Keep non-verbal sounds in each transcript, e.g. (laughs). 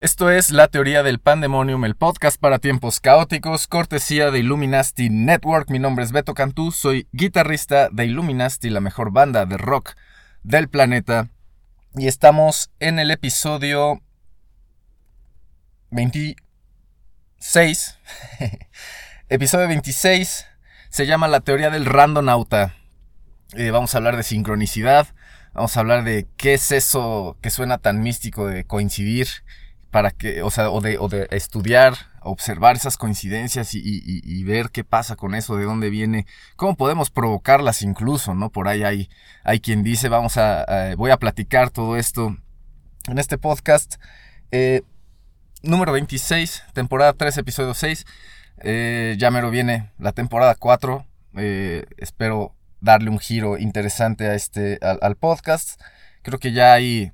Esto es La Teoría del Pandemonium, el podcast para tiempos caóticos, cortesía de Illuminati Network. Mi nombre es Beto Cantú, soy guitarrista de Illuminati, la mejor banda de rock del planeta. Y estamos en el episodio 26. (laughs) episodio 26 se llama La Teoría del Randonauta. Eh, vamos a hablar de sincronicidad, vamos a hablar de qué es eso que suena tan místico de coincidir para que, o sea, o de, o de estudiar, observar esas coincidencias y, y- ver qué pasa con eso, de dónde viene, cómo podemos provocarlas incluso, ¿no? Por ahí hay, hay quien dice, vamos a, a- voy a platicar todo esto en este podcast. Eh, número 26, temporada 3, episodio 6. Eh, ya mero viene la temporada 4. Eh, espero darle un giro interesante a este, al, podcast. Creo que ya hay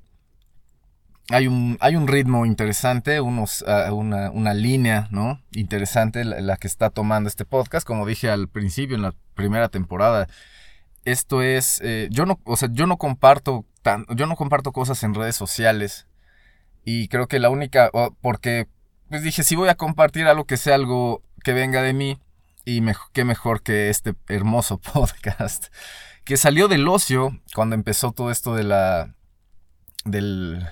hay un, hay un ritmo interesante, unos, ah, una, una línea, ¿no? Interesante la, que está tomando este podcast. Como dije al principio, en la primera temporada, esto es, eh, yo no, o sea, yo no comparto tan, yo no comparto cosas en redes sociales. Y creo que la única, porque, pues dije, si voy a compartir algo que sea algo que venga de mí, y qué mejor que este hermoso (laughs) podcast, que salió del ocio cuando empezó todo esto de la, del,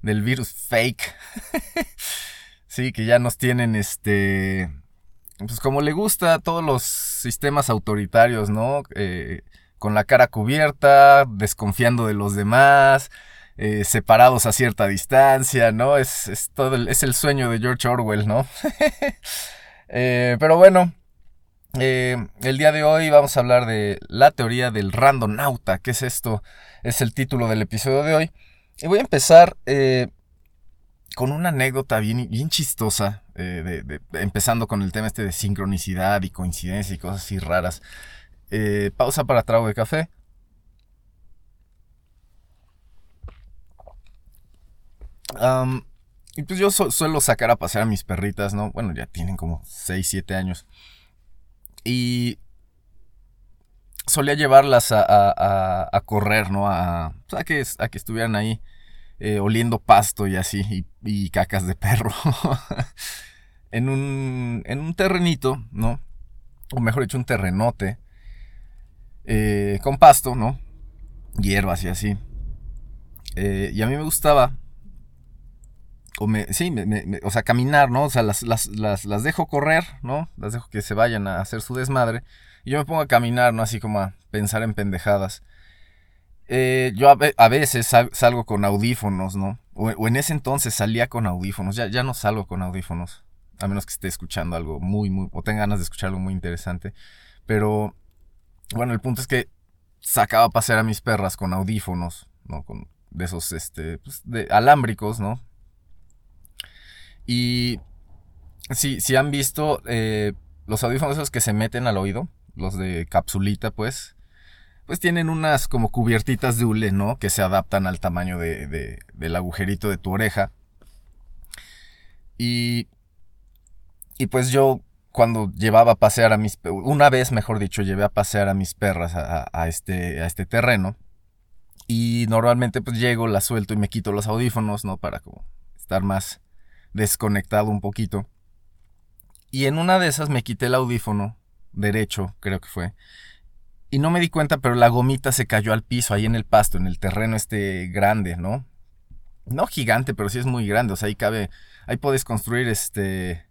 del virus fake. (laughs) sí, que ya nos tienen este. Pues como le gusta a todos los sistemas autoritarios, ¿no? Eh, con la cara cubierta, desconfiando de los demás, eh, separados a cierta distancia, ¿no? Es, es todo el, es el sueño de George Orwell, ¿no? (laughs) Eh, pero bueno, eh, el día de hoy vamos a hablar de la teoría del randonauta. ¿Qué es esto? Es el título del episodio de hoy. Y voy a empezar eh, con una anécdota bien, bien chistosa, de- empezando con el tema este de sincronicidad y coincidencia y cosas así raras. Pausa para trago de café. Am, y pues yo su- suelo sacar a pasear a mis perritas, ¿no? Bueno, ya tienen como 6, 7 años. Y solía llevarlas a, a- correr, ¿no? A, pues, a que, a que estuvieran ahí eh, oliendo pasto y así, y, y cacas de perro. (laughs) en, un, en un terrenito, ¿no? O mejor dicho, un terrenote. eh, con pasto, ¿no? Hierbas y así. Eh, y a mí me gustaba. O me, sí, me- o sea, caminar, ¿no? O sea, las, las, las, las dejo correr, ¿no? Las dejo que se vayan a hacer su desmadre. Y yo me pongo a caminar, ¿no? Así como a pensar en pendejadas. Eh, yo a, ve- a veces sal- salgo con audífonos, ¿no? O, o en ese entonces salía con audífonos. Ya, ya no salgo con audífonos. A menos que esté escuchando algo muy, muy. O tenga ganas de escuchar algo muy interesante. Pero. Bueno, el punto es que sacaba a pasear a mis perras con audífonos, ¿no? Con de esos, este. Pues, de alámbricos, ¿no? Y. Si, si han visto eh, los audífonos que se meten al oído, los de capsulita, pues pues tienen unas como cubiertitas de hule, ¿no? Que se adaptan al tamaño de, de- del agujerito de tu oreja. Y, y pues yo cuando llevaba a pasear a mis, una vez mejor dicho, llevé a pasear a mis perras a, a- este, a este terreno. Y normalmente pues llego, las suelto y me quito los audífonos, ¿no? Para como estar más desconectado un poquito. Y en una de esas me quité el audífono derecho, creo que fue. Y no me di cuenta, pero la gomita se cayó al piso, ahí en el pasto, en el terreno este grande, ¿no? No gigante, pero sí es muy grande. O sea, ahí cabe. Ahí puedes construir este.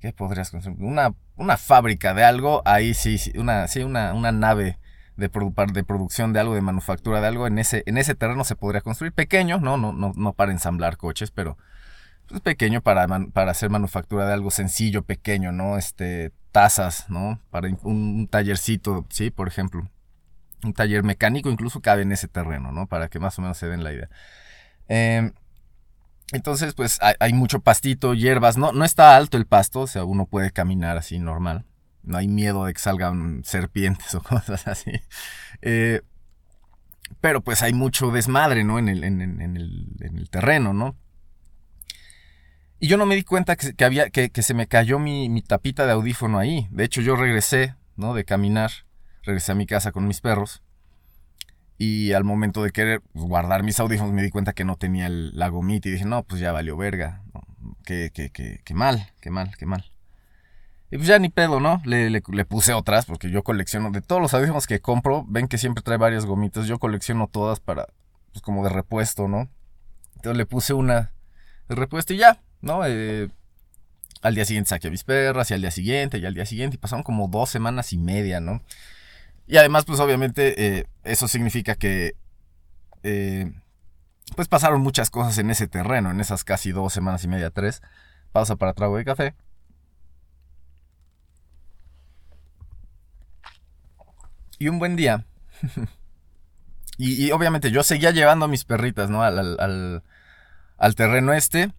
¿Qué podrías construir? Una, una fábrica de algo. Ahí sí, sí, una, sí, una, una nave de, de producción de algo, de manufactura de algo. En ese, en ese terreno se podría construir. Pequeño, ¿no? No, no, no para ensamblar coches, pero. Pues pequeño para, para hacer manufactura de algo sencillo, pequeño, ¿no? Este. Tazas, ¿no? Para un, tallercito, sí, por ejemplo. un taller mecánico incluso cabe en ese terreno, ¿no? Para que más o menos se den la idea. Em, entonces, pues hay, mucho pastito, hierbas, no, no está alto el pasto, o sea, uno puede caminar así normal. No hay miedo de que salgan serpientes (laughs) o cosas así. Eh, pero pues hay mucho desmadre, ¿no? En el, en, en el terreno, ¿no? Y yo no me di cuenta que, que había, que, que, se me cayó mi, mi, tapita de audífono ahí. De hecho, yo regresé, ¿no? De caminar, regresé a mi casa con mis perros. Y al momento de querer guardar mis audífonos me di cuenta que no tenía el, la gomita y dije, no, pues ya valió verga. Qué, qué, qué, qué mal, qué mal, qué mal. Y pues ya ni pedo, ¿no? Le, le, le, puse otras porque yo colecciono de todos los audífonos que compro. Ven que siempre trae varias gomitas. Yo colecciono todas para, pues como de repuesto, ¿no? Entonces le puse una de repuesto y ya, ¿no? Eh, al día siguiente saqué a mis perras y al día siguiente y al día siguiente y pasaron como dos semanas y media, ¿no? Y además, pues obviamente eh, eso significa que... Eh, pues pasaron muchas cosas en ese terreno, en esas casi dos semanas y media, tres. Pausa para trago de café. Y un buen día. (laughs) y, obviamente yo seguía llevando a mis perritas, ¿no? Al, al, al terreno este.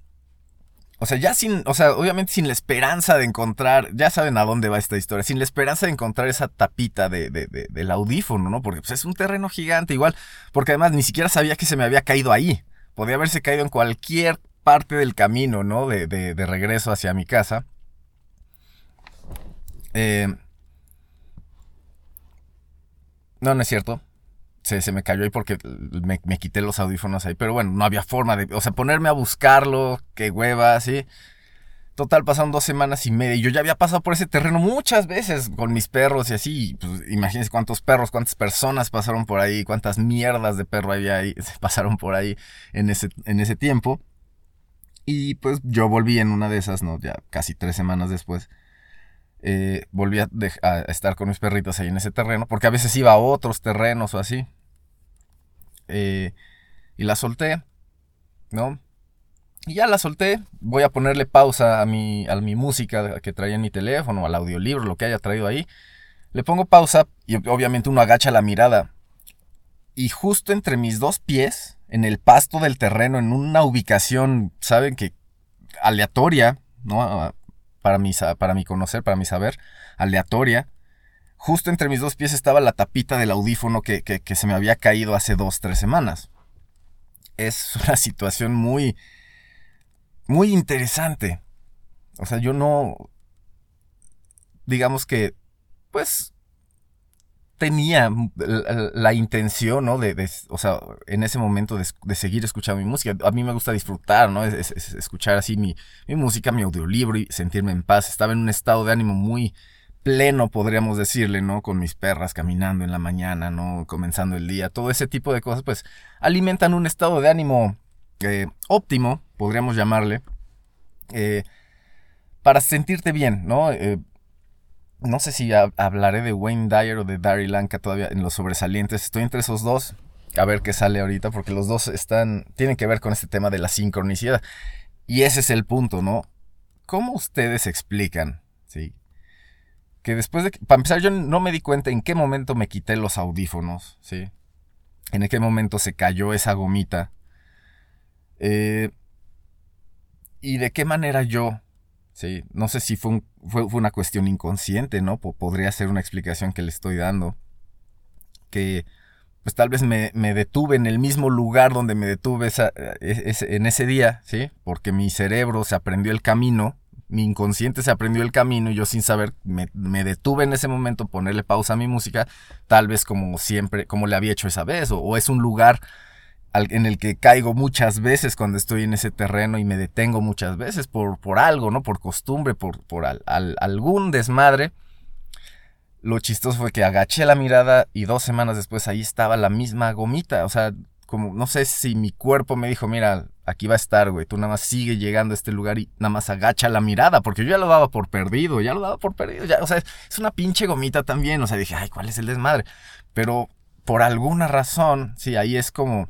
O sea, ya sin, o sea, obviamente sin la esperanza de encontrar, ya saben a dónde va esta historia, sin la esperanza de encontrar esa tapita de, de, de, del audífono, ¿no? Porque pues, es un terreno gigante igual, porque además ni siquiera sabía que se me había caído ahí. Podía haberse caído en cualquier parte del camino, ¿no? De, de, regreso hacia mi casa. Eh, no, no es cierto. Se, se, me cayó ahí porque me, me, quité los audífonos ahí. Pero bueno, no había forma de. O sea, ponerme a buscarlo, qué hueva, así. Total, pasaron dos semanas y media. Y yo ya había pasado por ese terreno muchas veces con mis perros y así. Pues imagínense cuántos perros, cuántas personas pasaron por ahí, cuántas mierdas de perro había ahí, (laughs) pasaron por ahí en ese, en ese tiempo. Y pues yo volví en una de esas, ¿no? Ya casi tres semanas después eh, volví a, estar con mis perritos ahí en ese terreno, porque a veces iba a otros terrenos o así. Eh, y la solté, ¿no? Y ya la solté, voy a ponerle pausa a mi, a mi música que traía en mi teléfono, al audiolibro, lo que haya traído ahí. Le pongo pausa y obviamente uno agacha la mirada. Y justo entre mis dos pies, en el pasto del terreno, en una ubicación, saben que aleatoria, ¿no? Para mi, para conocer, para mi saber, aleatoria. Justo entre mis dos pies estaba la tapita del audífono que, que, que se me había caído hace dos, tres semanas. Es (laughs) una situación muy, muy interesante. O sea, yo no, digamos que, pues, tenía la, intención, ¿no? De, de, o sea, en ese momento de, seguir escuchando mi música. A mí me gusta disfrutar, ¿no? Es, es, es escuchar así mi, mi, música, mi audiolibro y sentirme en paz. Estaba en un estado de ánimo muy pleno, podríamos decirle, ¿no? Con mis perras caminando en la mañana, ¿no? Comenzando el día. Todo ese tipo de cosas, pues, alimentan un estado de ánimo eh, óptimo, podríamos llamarle. Eh, para sentirte bien, ¿no? Eh, no sé si hablaré de Wayne Dyer o de Dari Lanka todavía en los sobresalientes. Estoy entre esos dos. A ver qué sale ahorita, porque los dos están. tienen que ver con este tema de la sincronicidad. Y ese es el punto, ¿no? ¿Cómo ustedes explican? Sí. Que después de. Para empezar, yo no me di cuenta en qué momento me quité los audífonos, ¿sí? En qué momento se cayó esa gomita. Eh, y de qué manera yo Sí, no sé si fue, fue, fue, una cuestión inconsciente, ¿no? podría ser una explicación que le estoy dando. Que pues tal vez me, me detuve en el mismo lugar donde me detuve esa, es, en ese día, ¿sí? Porque mi cerebro se aprendió el camino, mi inconsciente se aprendió el camino y yo sin saber me, me, detuve en ese momento ponerle pausa a mi música, tal vez como siempre, como le había hecho esa vez, o, o es un lugar en el que caigo muchas veces cuando estoy en ese terreno y me detengo muchas veces por, por algo, ¿no? Por costumbre, por, por al, al, algún desmadre. Lo chistoso fue que agaché la mirada y dos semanas después ahí estaba la misma gomita. O sea, como no sé si mi cuerpo me dijo, mira, aquí va a estar, güey. Tú nada más sigue llegando a este lugar y nada más agacha la mirada. Porque yo ya lo daba por perdido, ya lo daba por perdido. Ya, o sea, es una pinche gomita también. O sea, dije, ay, ¿cuál es el desmadre? Pero por alguna razón, sí, ahí es como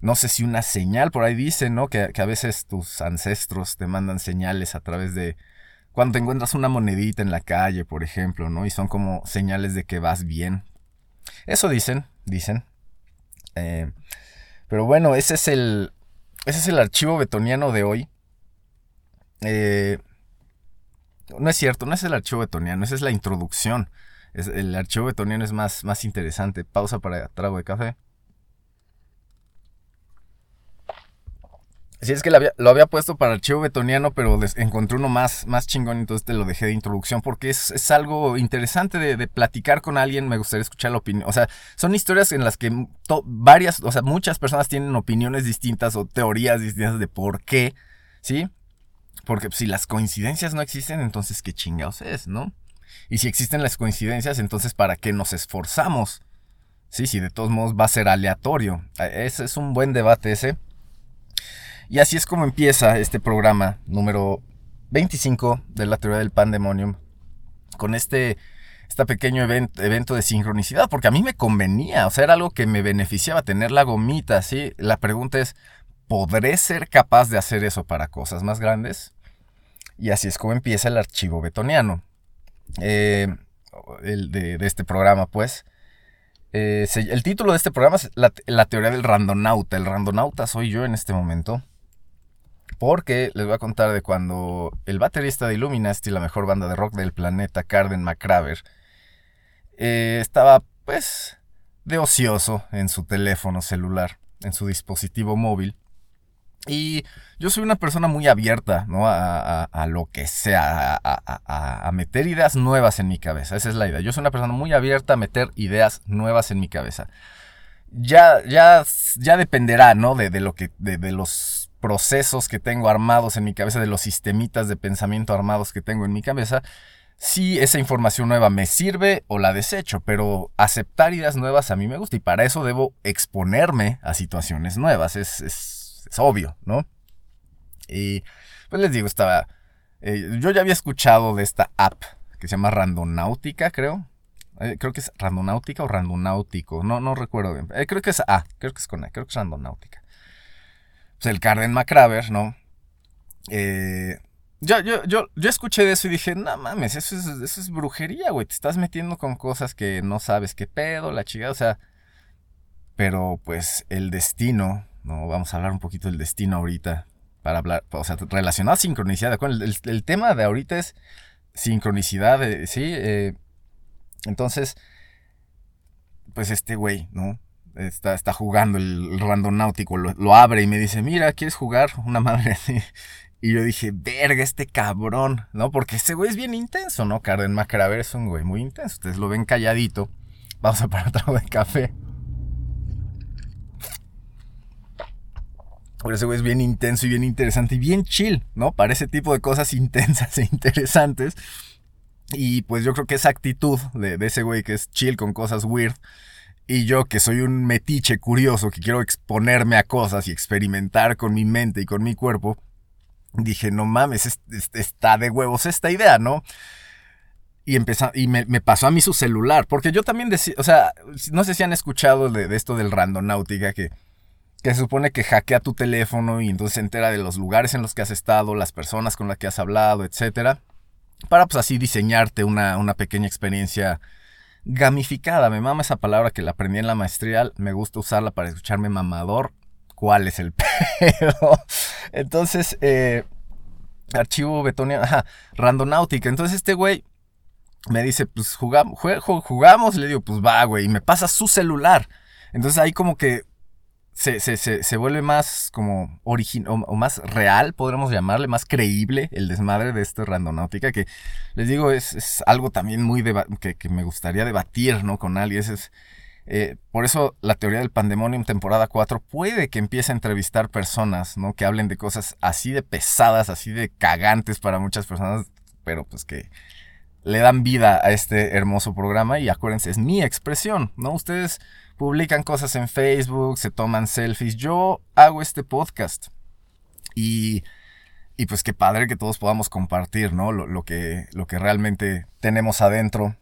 no sé si una señal, por ahí dice, ¿no? Que, que, a veces tus ancestros te mandan señales a través de... Cuando te encuentras una monedita en la calle, por ejemplo, ¿no? Y son como señales de que vas bien. Eso dicen, dicen. Eh, pero bueno, ese es el. Ese es el archivo betoniano de hoy. Eh, no es cierto, no es el archivo betoniano, esa es la introducción. Es, el archivo betoniano es más, más interesante. Pausa para trago de café. Si es que lo había, puesto para archivo betoniano, pero encontré uno más, más chingón, entonces te lo dejé de introducción porque es, es algo interesante de, platicar con alguien. Me gustaría escuchar la opinión. O sea, son historias en las que varias, o sea, muchas personas tienen opiniones distintas o teorías distintas de por qué, ¿sí? Porque si las coincidencias no existen, entonces qué chingados es, ¿no? Y si existen las coincidencias, entonces ¿para qué nos esforzamos? Sí, sí, de todos modos va a ser aleatorio. Ese es un buen debate ese. Y así es como empieza este programa número 25 de la teoría del pandemonium. Con este, este pequeño evento de sincronicidad, porque a mí me convenía, o sea, era algo que me beneficiaba tener la gomita, ¿sí? La pregunta es, ¿podré ser capaz de hacer eso para cosas más grandes? Y así es como empieza el archivo betoniano. Eh, el de, este programa, pues. Eh, el título de este programa es la, la, teoría del randonauta. El randonauta soy yo en este momento. Porque les voy a contar de cuando el baterista de Illuminati, la mejor banda de rock del planeta, Carden McCraver, eh, estaba pues de ocioso en su teléfono celular, en su dispositivo móvil. Y yo soy una persona muy abierta, ¿no? A, lo que sea, a, meter ideas nuevas en mi cabeza. Esa es la idea. Yo soy una persona muy abierta a meter ideas nuevas en mi cabeza. Ya, ya, ya dependerá, ¿no? De, lo que, de, de los procesos que tengo armados en mi cabeza, de los sistemitas de pensamiento armados que tengo en mi cabeza, si esa información nueva me sirve o la desecho, pero aceptar ideas nuevas a mí me gusta y para eso debo exponerme a situaciones nuevas, es, es, obvio, ¿no? Y pues les digo, estaba... Eh, yo ya había escuchado de esta app que se llama Randonáutica, creo. Eh, creo que es Randonáutica o Randonáutico, no, no recuerdo bien. Eh, creo que es A, creo que es con A, creo que es Randonáutica pues el Carden McCraver, ¿no? Eh, yo, yo, yo, yo escuché eso y dije, no mames, eso es, eso es brujería, güey. Te estás metiendo con cosas que no sabes qué pedo, la chingada, o sea. Pero pues el destino, ¿no? Vamos a hablar un poquito del destino ahorita. Para hablar, o sea, relacionado a sincronicidad. El, el, tema de ahorita es sincronicidad, eh, ¿sí? Eh, entonces, pues este güey, ¿no? Está, está jugando el randonáutico, lo, lo abre y me dice, mira, ¿quieres jugar? (laughs) Una madre así. Y yo dije, verga, este cabrón, ¿no? Porque ese güey es bien intenso, ¿no? Carden Macraver es un güey muy intenso. Ustedes lo ven calladito. Vamos a parar (laughs) otro de café. Pero ese güey es bien intenso y bien interesante y bien chill, ¿no? Para ese tipo de cosas (laughs) intensas e interesantes. Y pues yo creo que esa actitud de, de ese güey que es chill con cosas weird y yo, que soy un metiche curioso, que quiero exponerme a cosas y experimentar con mi mente y con mi cuerpo, dije, no mames, está de huevos esta idea, ¿no? Y, empezó, y me, pasó a mí su celular, porque yo también decía, o sea, no sé si han escuchado de, esto del randonáutica, que, que se supone que hackea tu teléfono y entonces se entera de los lugares en los que has estado, las personas con las que has hablado, etcétera, para pues así diseñarte una, una pequeña experiencia gamificada. Me mama esa palabra que la aprendí en la maestría. Me gusta usarla para escucharme mamador. ¿Cuál es el (laughs) pedo? Entonces, eh, archivo betoniano, ajá, randonáutica. Entonces este güey me dice, pues jugamos, jugamos. Le digo, pues va, güey. Y me pasa su celular. Entonces ahí como que se, se, se, vuelve más como original o, más real, podríamos llamarle, más creíble el desmadre de esta randonáutica, que les digo, es, algo también muy que, que, me gustaría debatir, ¿no? Con alguien. Es, eh, por eso la teoría del pandemonium temporada 4 puede que empiece a entrevistar personas, ¿no? Que hablen de cosas así de pesadas, así de cagantes para muchas personas, pero pues que le dan vida a este hermoso programa y acuérdense, es mi expresión, ¿no? Ustedes publican cosas en Facebook, se toman selfies. Yo hago este podcast. Y, y pues qué padre que todos podamos compartir, ¿no? Lo, que, lo que realmente tenemos adentro.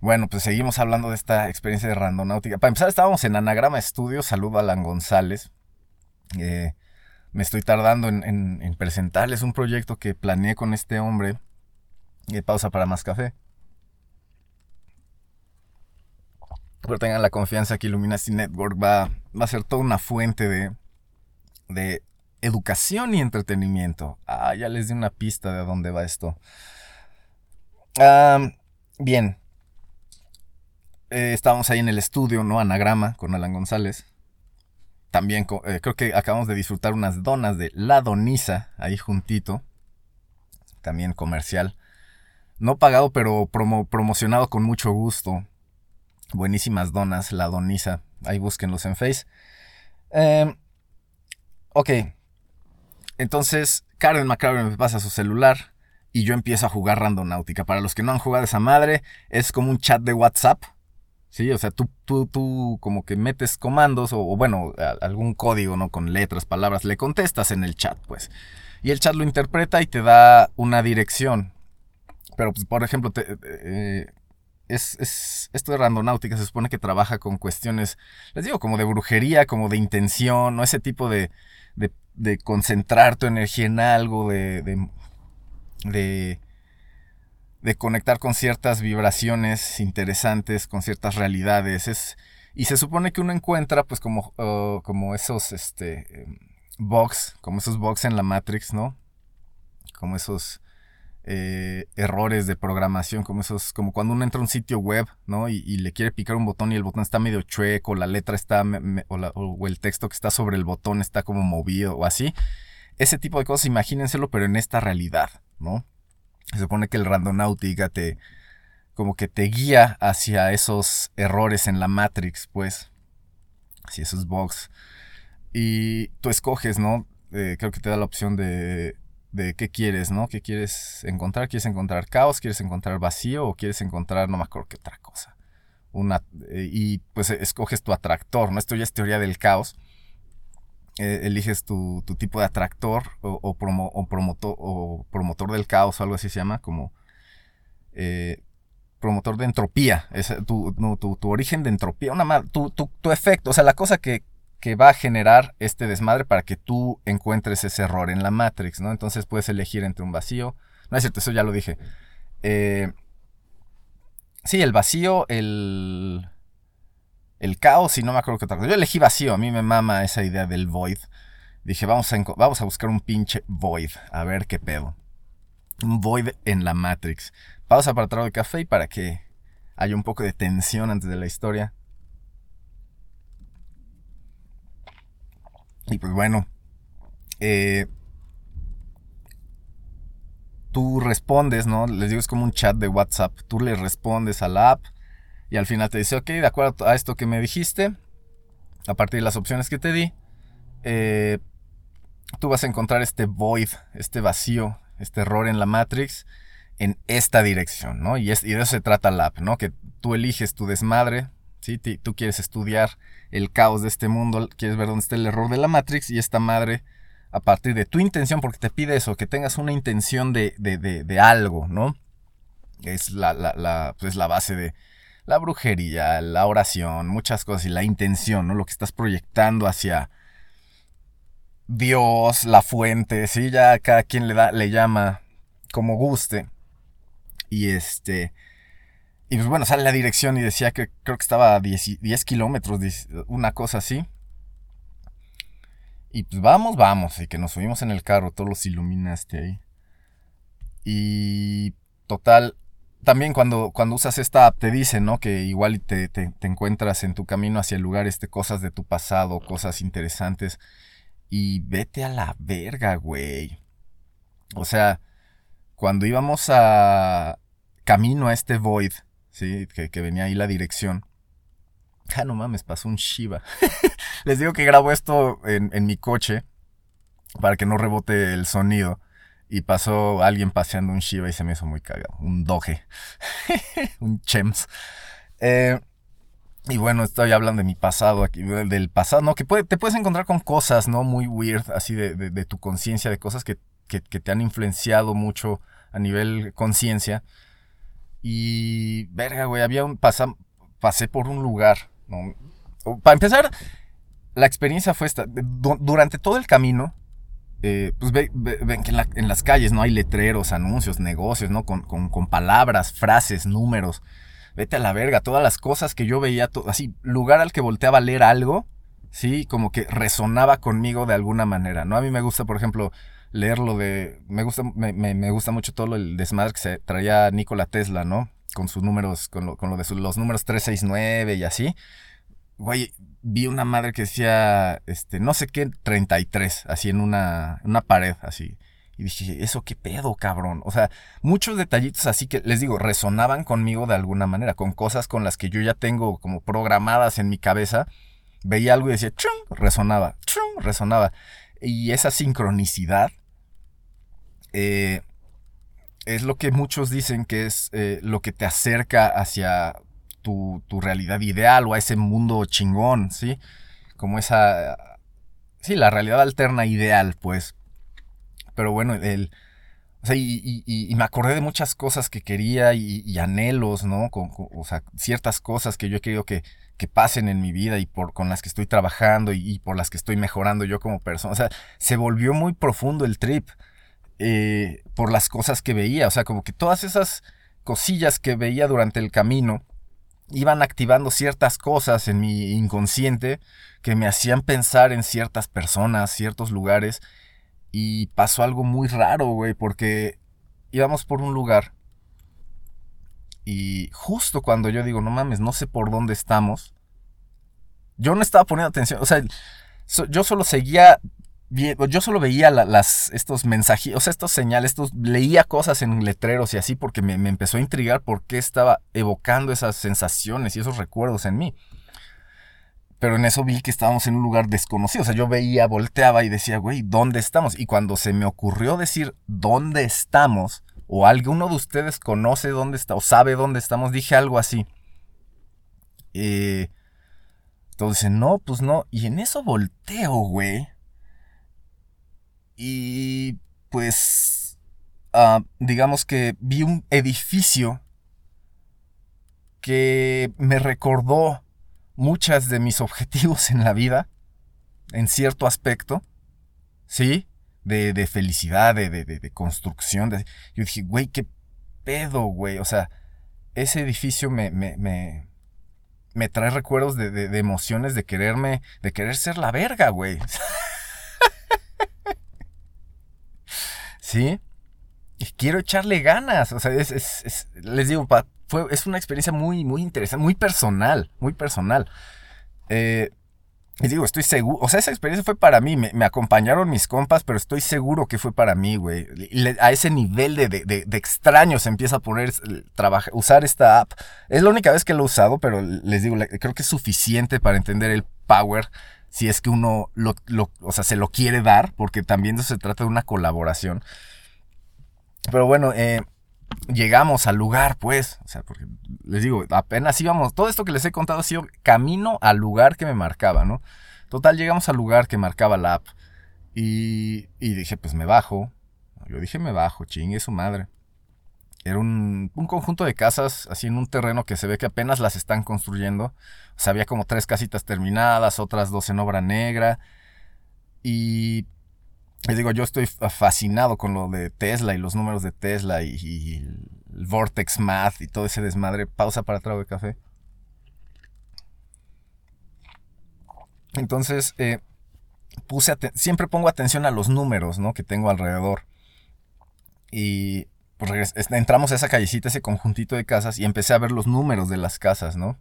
bueno, pues seguimos hablando de esta experiencia de randonáutica. Para empezar, estábamos en Anagrama Studio. Saludo a Alan González. Eh, me estoy tardando en, presentarles un proyecto que planeé con este hombre. Eh, pausa para más café. Pero tengan la confianza que Illuminati Network va, va a ser toda una fuente de, de educación y entretenimiento. Ah, ya les di una pista de dónde va esto. Bien. Eh, estábamos ahí en el estudio, ¿no? Anagrama con Alan González. También eh, creo que acabamos de disfrutar unas donas de La Donisa, ahí juntito. También comercial. No pagado, pero promo- promocionado con mucho gusto. Buenísimas donas, La Donisa. Ahí búsquenlos en Face. Em, ok. Entonces, Karen McCraven me pasa su celular y yo empiezo a jugar Randonáutica. Para los que no han jugado esa madre, es como un chat de WhatsApp. Sí, o sea, tú, tú, tú como que metes comandos o, o bueno, a- algún código, ¿no? Con letras, palabras, le contestas en el chat, pues. Y el chat lo interpreta y te da una dirección. Pero, pues, por ejemplo, te- eh, es, es- esto de Randonáutica se supone que trabaja con cuestiones, les digo, como de brujería, como de intención, ¿no? Ese tipo de, de, de concentrar tu energía en algo, de, de, de, conectar con ciertas vibraciones interesantes, con ciertas realidades. Es, y se supone que uno encuentra, pues, como, como esos, este, em, bugs, como esos bugs en la Matrix, ¿no? Como esos eh, errores de programación, como esos, como cuando uno entra a un sitio web, ¿no? Y, le quiere picar un botón y el botón está medio chueco, la letra está, o el texto que está sobre el botón está como movido o así. Ese tipo de cosas, imagínenselo, pero en esta realidad, ¿no? Se supone que el Randonáutica te, como que te guía hacia esos errores en la Matrix, pues, hacia esos bugs. Y tú escoges, ¿no? Eh, creo que te da la opción de, de qué quieres, ¿no? ¿Qué quieres encontrar? ¿Quieres encontrar caos? ¿Quieres encontrar vacío? ¿O quieres encontrar, no me acuerdo qué otra cosa? Una, eh, y pues eh, escoges tu atractor, ¿no? Esto ya es teoría del caos. Eh, eliges tu, tu tipo de atractor o, promo- o promotor, o promotor del caos o algo así se llama, como eh, promotor de entropía, es tu, no, tu, tu origen de entropía, una tu, tu efecto, o sea, la cosa que, que va a generar este desmadre para que tú encuentres ese error en la Matrix, ¿no? Entonces puedes elegir entre un vacío, no es cierto, eso ya lo dije. Eh, sí, el vacío, el, el caos y no me acuerdo qué otra. Yo elegí vacío, a mí me mama esa idea del void. Dije, vamos a, vamos a buscar un pinche void, a ver qué pedo. Un void en la Matrix. Pausa para trago de café y para que haya un poco de tensión antes de la historia. Y pues bueno, eh, tú respondes, ¿no? Les digo, es como un chat de WhatsApp. Tú le respondes a la app y al final te dice, ok, de acuerdo a esto que me dijiste, a partir de las opciones que te di, eh, tú vas a encontrar este void, este vacío, este error en la Matrix en esta dirección, ¿no? Y, y de eso se trata la app, ¿no? Que tú eliges tu desmadre, ¿sí? Tú quieres estudiar el caos de este mundo, quieres ver dónde está el error de la Matrix y esta madre, a partir de tu intención, porque te pide eso, que tengas una intención de, de, de, de algo, ¿no? Es la, la, la, pues la base de la brujería, la oración, muchas cosas y la intención, ¿no? Lo que estás proyectando hacia Dios, la fuente, sí, ya cada quien le da, le llama como guste. Y este. Y pues bueno, sale la dirección y decía que creo que estaba a 10, y- 10 kilómetros, 10 una cosa así. Y pues vamos, vamos. Y que nos subimos en el carro, todos los iluminaste ahí. Y total, también cuando, cuando usas esta app te dice, ¿no? Que igual te, te- te encuentras en tu camino hacia el lugar este, cosas de tu pasado, cosas interesantes. Y vete a la verga, güey. O sea, cuando íbamos a camino a este void, ¿sí? Que, venía ahí la dirección. Ah, no mames, pasó un Shiva. (laughs) Les digo que grabo esto en, mi coche para que no rebote el sonido. Y pasó alguien paseando un Shiva y se me hizo muy cagado. Un doge. (laughs) un Chems. Eh, y bueno, estoy hablando de mi pasado aquí, del pasado, ¿no? Que puede- te puedes encontrar con cosas, ¿no? Muy weird, así de, tu conciencia, de cosas que- que te han influenciado mucho a nivel conciencia. Y, verga, güey, había un, pasa- pasé por un lugar, ¿no? Para empezar, la experiencia fue esta. Du- durante todo el camino, eh, pues ve- ve- ven que en las calles no hay letreros, anuncios, negocios, ¿no? Con, con- con palabras, frases, números. vete a la verga, todas las cosas que yo veía, así, lugar al que volteaba a leer algo, sí, como que resonaba conmigo de alguna manera, ¿no? A mí me gusta, por ejemplo, leer lo de, me gusta, me, me, gusta mucho todo el desmadre que se traía Nikola Tesla, ¿no? Con sus números, con lo, con lo de los números 369 y así. Güey, vi una madre que decía, este, no sé qué, 33, así en una, una pared, así. Y dije, ¿eso qué pedo, cabrón? O sea, muchos detallitos así que, les digo, resonaban conmigo de alguna manera, con cosas con las que yo ya tengo como programadas en mi cabeza. Veía algo y decía, chum, resonaba, chum, resonaba. Y esa sincronicidad eh, es lo que muchos dicen que es eh, lo que te acerca hacia tu, tu, realidad ideal o a ese mundo chingón, ¿sí? Como esa... Sí, la realidad alterna ideal, pues. Pero bueno, el... O sea, y, me acordé de muchas cosas que quería y, anhelos, ¿no? o sea, ciertas cosas que yo he querido que, que pasen en mi vida y por, con las que estoy trabajando y, por las que estoy mejorando yo como persona. O sea, se volvió muy profundo el trip eh, por las cosas que veía. O sea, como que todas esas cosillas que veía durante el camino iban activando ciertas cosas en mi inconsciente que me hacían pensar en ciertas personas, ciertos lugares y pasó algo muy raro, güey, porque íbamos por un lugar. Y justo cuando yo digo, no mames, no sé por dónde estamos. Yo no estaba poniendo atención. O sea, yo solo seguía. Yo solo veía las, estos mensajes, o sea, estos señales, estos, leía cosas en letreros y así porque me, me empezó a intrigar por qué estaba evocando esas sensaciones y esos recuerdos en mí. Pero en eso vi que estábamos en un lugar desconocido. O sea, yo veía, volteaba y decía, güey, ¿dónde estamos? Y cuando se me ocurrió decir dónde estamos, o alguno de ustedes conoce dónde está, o sabe dónde estamos, dije algo así. Eh, entonces, no, pues no. Y en eso volteo, güey. Y pues, ah, digamos que vi un edificio que me recordó muchas de mis objetivos en la vida, en cierto aspecto, ¿sí? De, de felicidad, de, de, de construcción. Yo dije, güey, qué pedo, güey. O sea, ese edificio me, me, me, me trae recuerdos de, de, emociones, de quererme, de querer ser la verga, güey. (laughs) ¿Sí? Y quiero echarle ganas. O sea, es, es, les digo, fue, es una experiencia muy, muy interesante, muy personal, muy personal. Eh, digo, estoy seguro, o sea, esa experiencia fue para mí, me, acompañaron mis compas, pero estoy seguro que fue para mí, güey. A ese nivel de, de, de, extraño se empieza a poner, trabajar, usar esta app. Es la única vez que lo he usado, pero les digo, creo que es suficiente para entender el power si es que uno lo, o sea, se lo quiere dar, porque también se trata de una colaboración. Pero bueno, eh, llegamos al lugar, pues. O sea, porque les digo, apenas íbamos. Todo esto que les he contado ha sido camino al lugar que me marcaba, ¿no? Total, llegamos al lugar que marcaba la app. Y, y dije, pues me bajo. Yo dije, me bajo, chingue su madre. Era un, un, conjunto de casas, así en un terreno que se ve que apenas las están construyendo. O sea, había como tres casitas terminadas, otras dos en obra negra. Y les digo, yo estoy fascinado con lo de Tesla y los números de Tesla y, el Vortex Math y todo ese desmadre. Pausa para trago de café. Entonces, eh, siempre pongo atención a los números, ¿no? Que tengo alrededor. Y pues entramos a esa callecita, ese conjuntito de casas y empecé a ver los números de las casas, ¿no?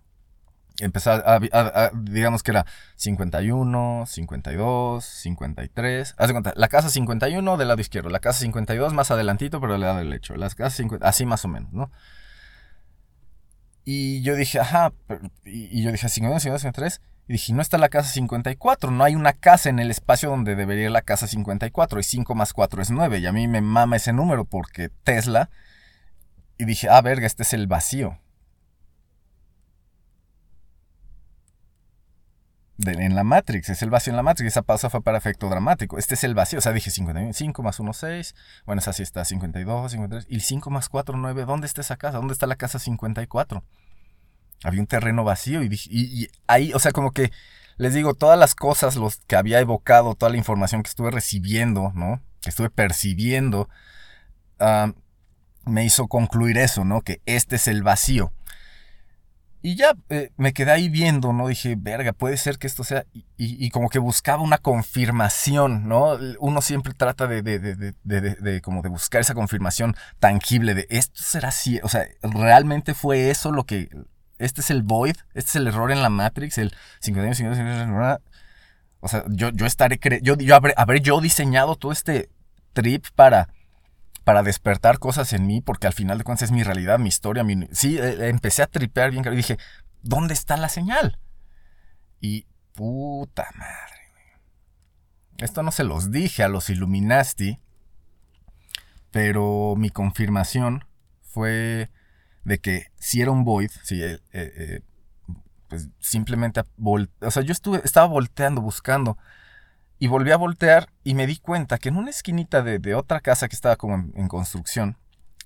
empezar a, digamos que era 51, 52, 53. Haz de cuenta, la casa 51 del lado izquierdo, la casa 52 más adelantito, pero del lado derecho. Las casas 50, así más o menos, ¿no? Y yo dije, ajá, y yo dije 51, 52, 53. Y dije, no está la casa 54, no hay una casa en el espacio donde debería ir la casa 54. Y 5 más 4 es 9. Y a mí me mama ese número porque Tesla. Y dije, ah, verga, este es el vacío. en la Matrix, es el vacío en la Matrix, esa pausa fue para efecto dramático, este es el vacío, o sea, dije 51, 5 más 1, 6, bueno, esa sí está, 52, 53, y 5 más 4, 9, ¿dónde está esa casa? ¿Dónde está la casa 54? Había un terreno vacío y, dije, y, ahí, o sea, como que, les digo, todas las cosas los que había evocado, toda la información que estuve recibiendo, ¿no? Que estuve percibiendo, me hizo concluir eso, ¿no? Que este es el vacío. Y ya eh, me quedé ahí viendo, ¿no? Dije, verga, puede ser que esto sea. Y, como que buscaba una confirmación, ¿no? Uno siempre trata de, de, como de buscar esa confirmación tangible de esto será así. O sea, realmente fue eso lo que. Este es el void, este es el error en la Matrix, el 51, 51, 51. O sea, yo, yo estaré. Yo, yo habré, yo diseñado todo este trip para para despertar cosas en mí, porque al final de cuentas es mi realidad, mi historia. Mi... Sí, eh, empecé a tripear bien y dije, ¿dónde está la señal? Y puta madre. Esto no se los dije a los Illuminati, pero mi confirmación fue de que si era un void, si, eh, eh, pues simplemente, o sea, yo estuve, estaba volteando, buscando y volví a voltear y me di cuenta que en una esquinita de, otra casa que estaba como en, construcción,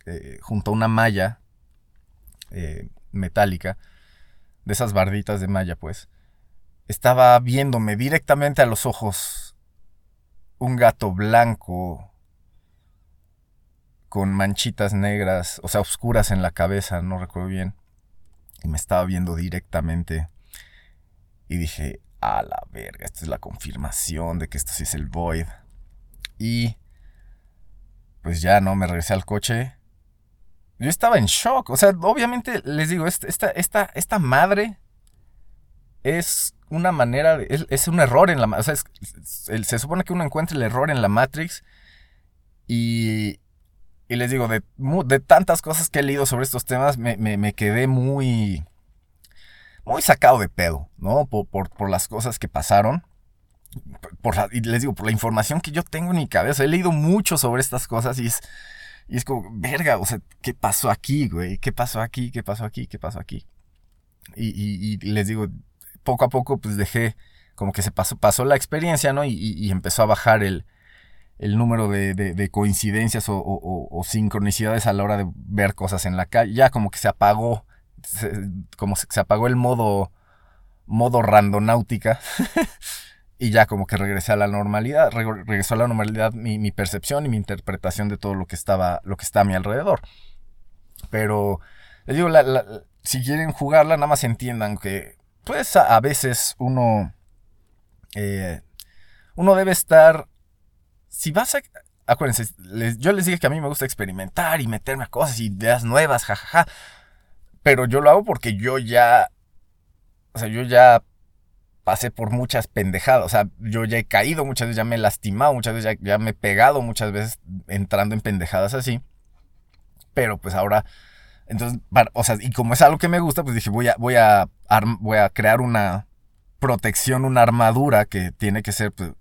eh, junto a una malla eh, metálica, de esas barditas de malla, pues, estaba viéndome directamente a los ojos un gato blanco con manchitas negras, o sea, oscuras en la cabeza, no recuerdo bien. Y me estaba viendo directamente. Y dije, a la verga, esta es la confirmación de que esto sí es el Void. Y pues ya no, me regresé al coche. Yo estaba en shock. O sea, obviamente les digo, esta, esta, esta madre es una manera, de, es, un error en la... O sea, se supone que uno encuentra el error en la Matrix y, y les digo, de, de, tantas cosas que he leído sobre estos temas, me, me quedé muy muy sacado de pedo, ¿no? Por, por, las cosas que pasaron. Por y les digo, por la información que yo tengo en mi cabeza. He leído mucho sobre estas cosas y es, y es como, verga, o sea, ¿qué pasó aquí, güey? ¿Qué pasó aquí? ¿Qué pasó aquí? ¿Qué pasó aquí? Y, y, les digo, poco a poco, pues dejé, como que se pasó, pasó la experiencia, ¿no? Y, empezó a bajar el, el número de, de, coincidencias o, o, o, sincronicidades a la hora de ver cosas en la calle. Ya como que se apagó como se, apagó el modo, modo randonáutica. (laughs) y ya como que regresé a la normalidad, regresó a la normalidad mi, percepción y mi interpretación de todo lo que estaba, lo que está a mi alrededor. Pero, les digo, si quieren jugarla, nada más entiendan que, pues a, veces uno, eh, uno debe estar, si vas a, acuérdense, yo les dije que a mí me gusta experimentar y meterme a cosas ideas nuevas, jajaja. Pero yo lo hago porque yo ya. O sea, yo ya pasé por muchas pendejadas. O sea, yo ya he caído muchas veces, ya me he lastimado muchas veces, ya, me he pegado muchas veces entrando en pendejadas así. Pero pues ahora. Entonces, o sea, y como es algo que me gusta, pues dije, voy a, voy a, voy a crear una protección, una armadura que tiene que ser pues,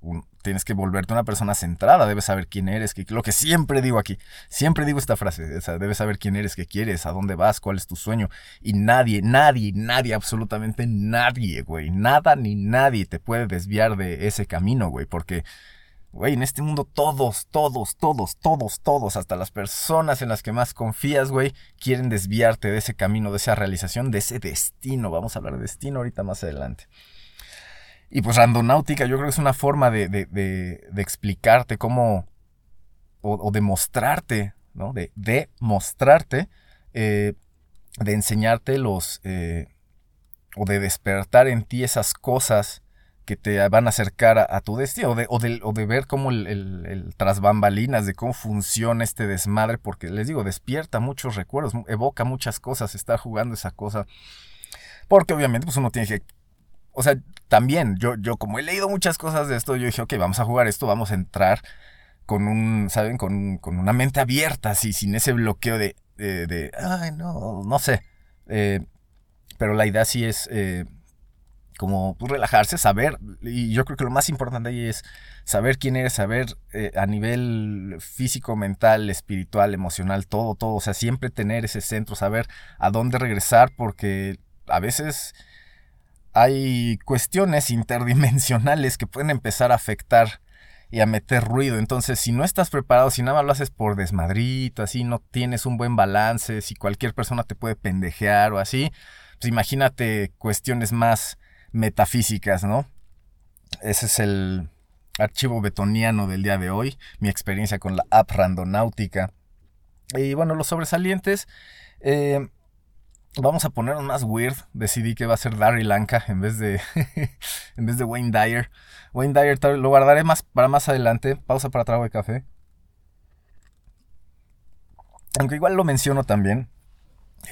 tienes que volverte una persona centrada, debes saber quién eres, que, lo que siempre digo aquí, siempre digo esta frase, debes saber quién eres, qué quieres, a dónde vas, cuál es tu sueño. Y nadie, nadie, nadie, absolutamente nadie, güey, nada ni nadie te puede desviar de ese camino, güey, porque... Güey, en este mundo todos, todos, todos, todos, todos, hasta las personas en las que más confías, güey, quieren desviarte de ese camino, de esa realización, de ese destino. Vamos a hablar de destino ahorita más adelante. Y pues randonáutica yo creo que es una forma de, de, de, explicarte cómo, o, de mostrarte, ¿no? De demostrarte, eh, de enseñarte los, eh, o de despertar en ti esas cosas que te van a acercar a, tu destino, o de, o de, o de ver cómo el, el, el, tras bambalinas, de cómo funciona este desmadre, porque les digo, despierta muchos recuerdos, evoca muchas cosas, estar jugando esa cosa. Porque obviamente pues uno tiene que o sea, también, yo, yo como he leído muchas cosas de esto, yo dije, ok, vamos a jugar esto, vamos a entrar con un, ¿saben? Con, con una mente abierta, así, sin ese bloqueo de, de, ay, no, no sé. Eh, pero la idea sí es eh, como pues, relajarse, saber, y yo creo que lo más importante ahí es saber quién eres, saber eh, a nivel físico, mental, espiritual, emocional, todo, todo, o sea, siempre tener ese centro, saber a dónde regresar, porque a veces hay cuestiones interdimensionales que pueden empezar a afectar y a meter ruido. Entonces, si no estás preparado, si nada más lo haces por desmadrito, así no tienes un buen balance, si cualquier persona te puede pendejear o así, pues imagínate cuestiones más metafísicas, ¿no? Ese es el archivo betoniano del día de hoy, mi experiencia con la app randonáutica. Y bueno, los sobresalientes, eh, vamos a ponernos más weird. Decidí que va a ser Darry Lanka en vez de, (laughs) en vez de Wayne Dyer. Wayne Dyer lo guardaré más para más adelante. Pausa para trago de café. Aunque igual lo menciono también.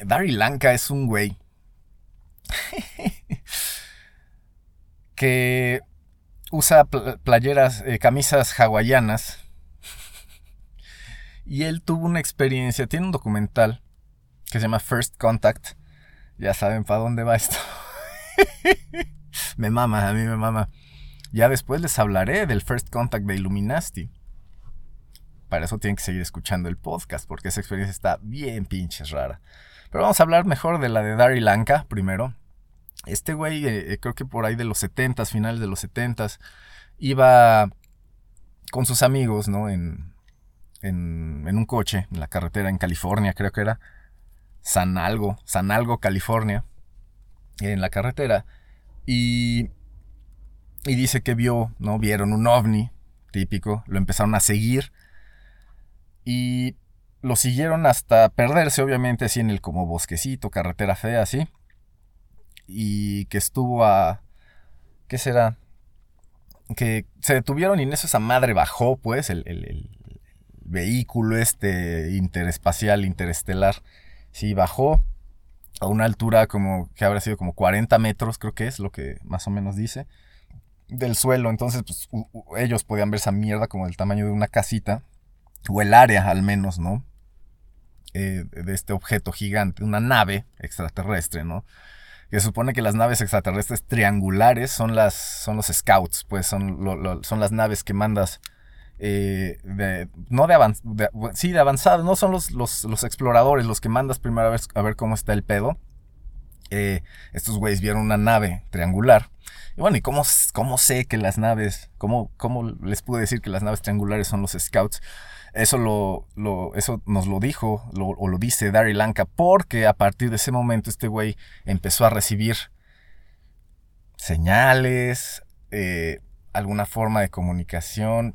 Darry Lanka es un güey (laughs) que usa pl- playeras, eh, camisas hawaianas. (laughs) Y él tuvo una experiencia, tiene un documental que se llama First Contact. Ya saben para dónde va esto. (laughs) me mama, a mí me mama. Ya después les hablaré del First Contact de Illuminati. Para eso tienen que seguir escuchando el podcast, porque esa experiencia está bien pinches rara. Pero vamos a hablar mejor de la de Dari Lanka primero. Este güey, eh, eh, creo que por ahí de los 70s, finales de los 70s, iba con sus amigos, ¿no? En, en un coche, en la carretera en California, creo que era. San Algo, San Algo, California. En la carretera. Y, y dice que vio, ¿no? Vieron un ovni, típico. Lo empezaron a seguir. Y lo siguieron hasta perderse, obviamente, así en el como bosquecito, carretera fea, así. Y que estuvo a. ¿Qué será? Que se detuvieron y en eso esa madre bajó, pues, el, el- el vehículo este interespacial, interestelar. Sí, bajó a una altura como que habrá sido como 40 metros, creo que es lo que más o menos dice, del suelo. Entonces, pues, ellos podían ver esa mierda como del tamaño de una casita, o el área al menos, ¿no? Eh, de este objeto gigante, una nave extraterrestre, ¿no? Que supone que las naves extraterrestres triangulares son las son los scouts, pues son, son las naves que mandas eh, no de avanzado, sí, de avanzado, no son los, los, los exploradores los que mandas primero a ver, a ver cómo está el pedo. Eh, estos güeyes vieron una nave triangular. Y bueno, ¿y cómo, cómo sé que las naves, cómo, cómo les pude decir que las naves triangulares son los scouts? Eso, lo, eso nos lo dijo, o lo dice Dari Lanka, porque a partir de ese momento este güey empezó a recibir señales, eh, alguna forma de comunicación.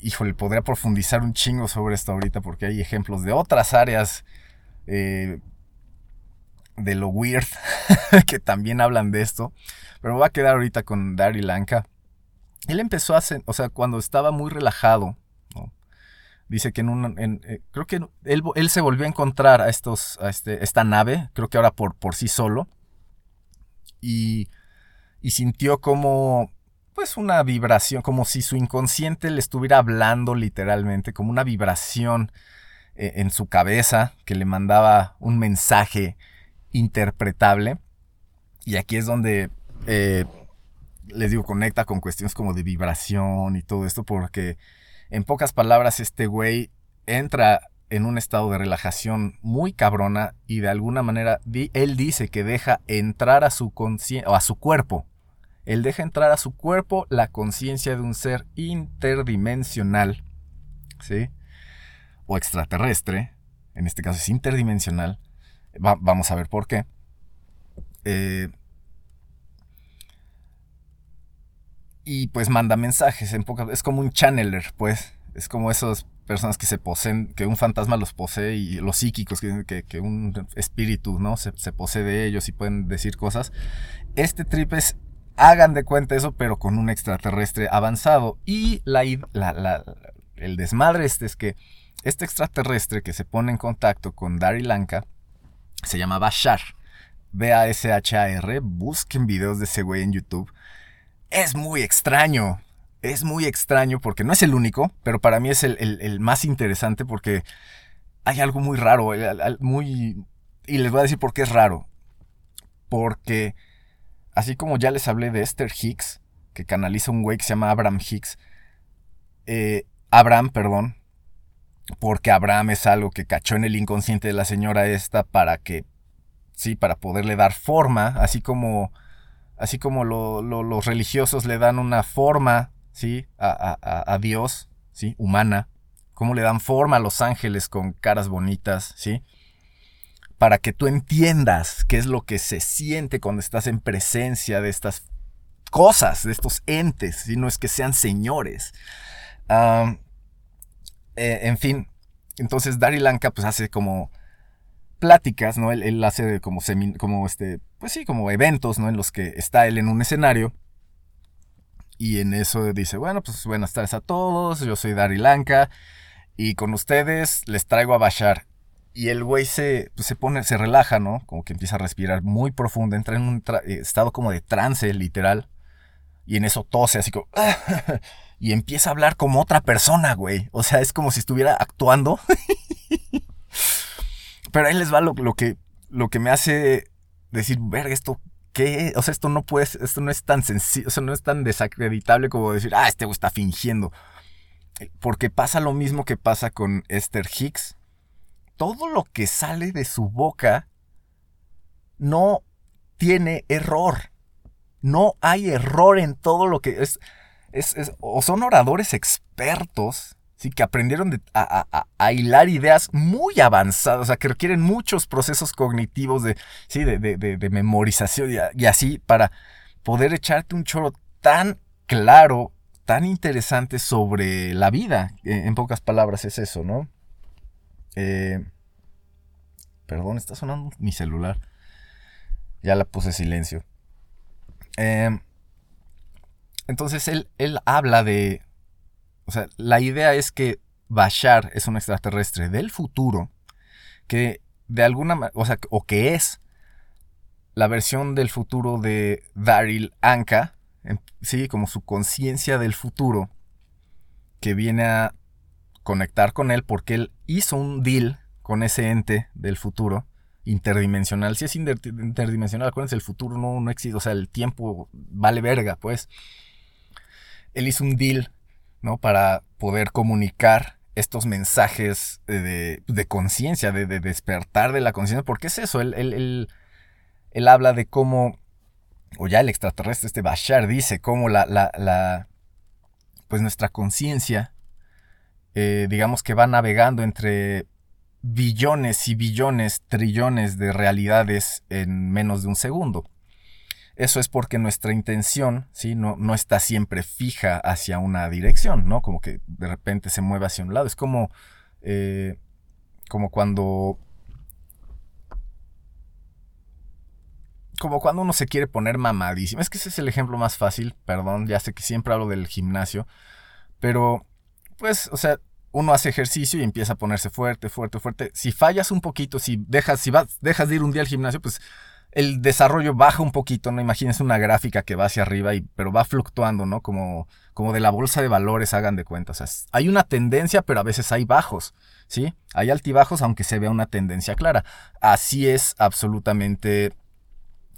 Híjole, podría profundizar un chingo sobre esto ahorita porque hay ejemplos de otras áreas eh, de lo weird (laughs) que también hablan de esto. Pero me voy a quedar ahorita con Dari Lanka. Él empezó a hacer, o sea, cuando estaba muy relajado. Dice que en un, eh, creo que él, él se volvió a encontrar a estos, a este, esta nave, creo que ahora por, por sí solo, y, y sintió como, pues una vibración, como si su inconsciente le estuviera hablando literalmente, como una vibración eh, en su cabeza que le mandaba un mensaje interpretable. Y aquí es donde eh, les digo, conecta con cuestiones como de vibración y todo esto, porque en pocas palabras este güey entra en un estado de relajación muy cabrona y de alguna manera él dice que deja entrar a su o a su cuerpo. Él deja entrar a su cuerpo la conciencia de un ser interdimensional, ¿sí? O extraterrestre, en este caso es interdimensional. Va- vamos a ver por qué. Eh, y pues manda mensajes en pocas es como un channeler pues es como esas personas que se poseen que un fantasma los posee y los psíquicos que, que, que un espíritu no se, se, posee de ellos y pueden decir cosas este trip es hagan de cuenta eso pero con un extraterrestre avanzado y la, el desmadre este es que este extraterrestre que se pone en contacto con Dari Lanka se llama Bashar B-A-S-H-A-R busquen videos de ese güey en YouTube es muy extraño. Es muy extraño porque no es el único, pero para mí es el, el, el más interesante porque hay algo muy raro, muy... Y les voy a decir por qué es raro. Porque, así como ya les hablé de Esther Hicks, que canaliza un güey que se llama Abraham Hicks, eh, Abraham, perdón, porque Abraham es algo que cachó en el inconsciente de la señora esta para que, sí, para poderle dar forma, así como así como lo, lo, los religiosos le dan una forma, ¿sí? A, a, a, Dios, ¿sí? Humana. Cómo le dan forma a los ángeles con caras bonitas, ¿sí? Para que tú entiendas qué es lo que se siente cuando estás en presencia de estas cosas, de estos entes, si no es que sean señores. Eh, en fin, entonces Dari Lanka pues hace como pláticas, ¿no? Él, hace como, como este, pues sí, como eventos, ¿no? En los que está él en un escenario. Y en eso dice, bueno, pues buenas tardes a todos, yo soy Dari Lanka y con ustedes les traigo a Bashar. Y el güey se, pues, se pone, se relaja, ¿no? Como que empieza a respirar muy profundo, entra en un eh, estado como de trance, literal. Y en eso tose así como... (laughs) y empieza a hablar como otra persona, güey. O sea, es como si estuviera actuando. (laughs) Pero ahí les va lo, lo que, lo que me hace decir, verga, esto ¿qué? O sea, esto no puede, esto no es tan sencillo, o sea, no es tan desacreditable como decir, ah, este güey está fingiendo. Porque pasa lo mismo que pasa con Esther Hicks. Todo lo que sale de su boca no tiene error. No hay error en todo lo que es. es, es- o son oradores expertos, ¿sí? que aprendieron a, hilar ideas muy avanzadas, o sea, que requieren muchos procesos cognitivos de, sí, de, de- memorización y, así para poder echarte un choro tan claro, tan interesante sobre la vida. Eh, En pocas palabras es eso, ¿no? Eh, perdón, está sonando mi celular. Ya la puse silencio. Eh, entonces él, él habla de... O sea, la idea es que Bashar es un extraterrestre del futuro que de alguna o sea, o que es la versión del futuro de Daryl Anka, en- sí, como su conciencia del futuro, que viene a conectar con él porque él hizo un deal con ese ente del futuro interdimensional. Si es inter- interdimensional, acuérdense, el futuro no, no existe, o sea, el tiempo vale verga, pues. Él hizo un deal, ¿no? Para poder comunicar estos mensajes eh, de, de conciencia, de, de despertar de la conciencia, porque es eso, él, él- él- él habla de cómo, o ya el extraterrestre, este Bashar, dice cómo la, la, la pues nuestra conciencia, eh, digamos que va navegando entre billones y billones, trillones de realidades en menos de un segundo. Eso es porque nuestra intención, ¿sí? No, no está siempre fija hacia una dirección, ¿no? Como que de repente se mueve hacia un lado. Es como, eh, como cuando... Como cuando uno se quiere poner mamadísimo. Es que ese es el ejemplo más fácil, perdón, ya sé que siempre hablo del gimnasio. Pero, pues, o sea, uno hace ejercicio y empieza a ponerse fuerte, fuerte, fuerte. Si fallas un poquito, si dejas, si vas, dejas de ir un día al gimnasio, pues el desarrollo baja un poquito, ¿no? Imagínense una gráfica que va hacia arriba, y, pero va fluctuando, ¿no? Como, como de la bolsa de valores, hagan de cuenta. O sea, hay una tendencia, pero a veces hay bajos, ¿sí? Hay altibajos, aunque se vea una tendencia clara. Así es absolutamente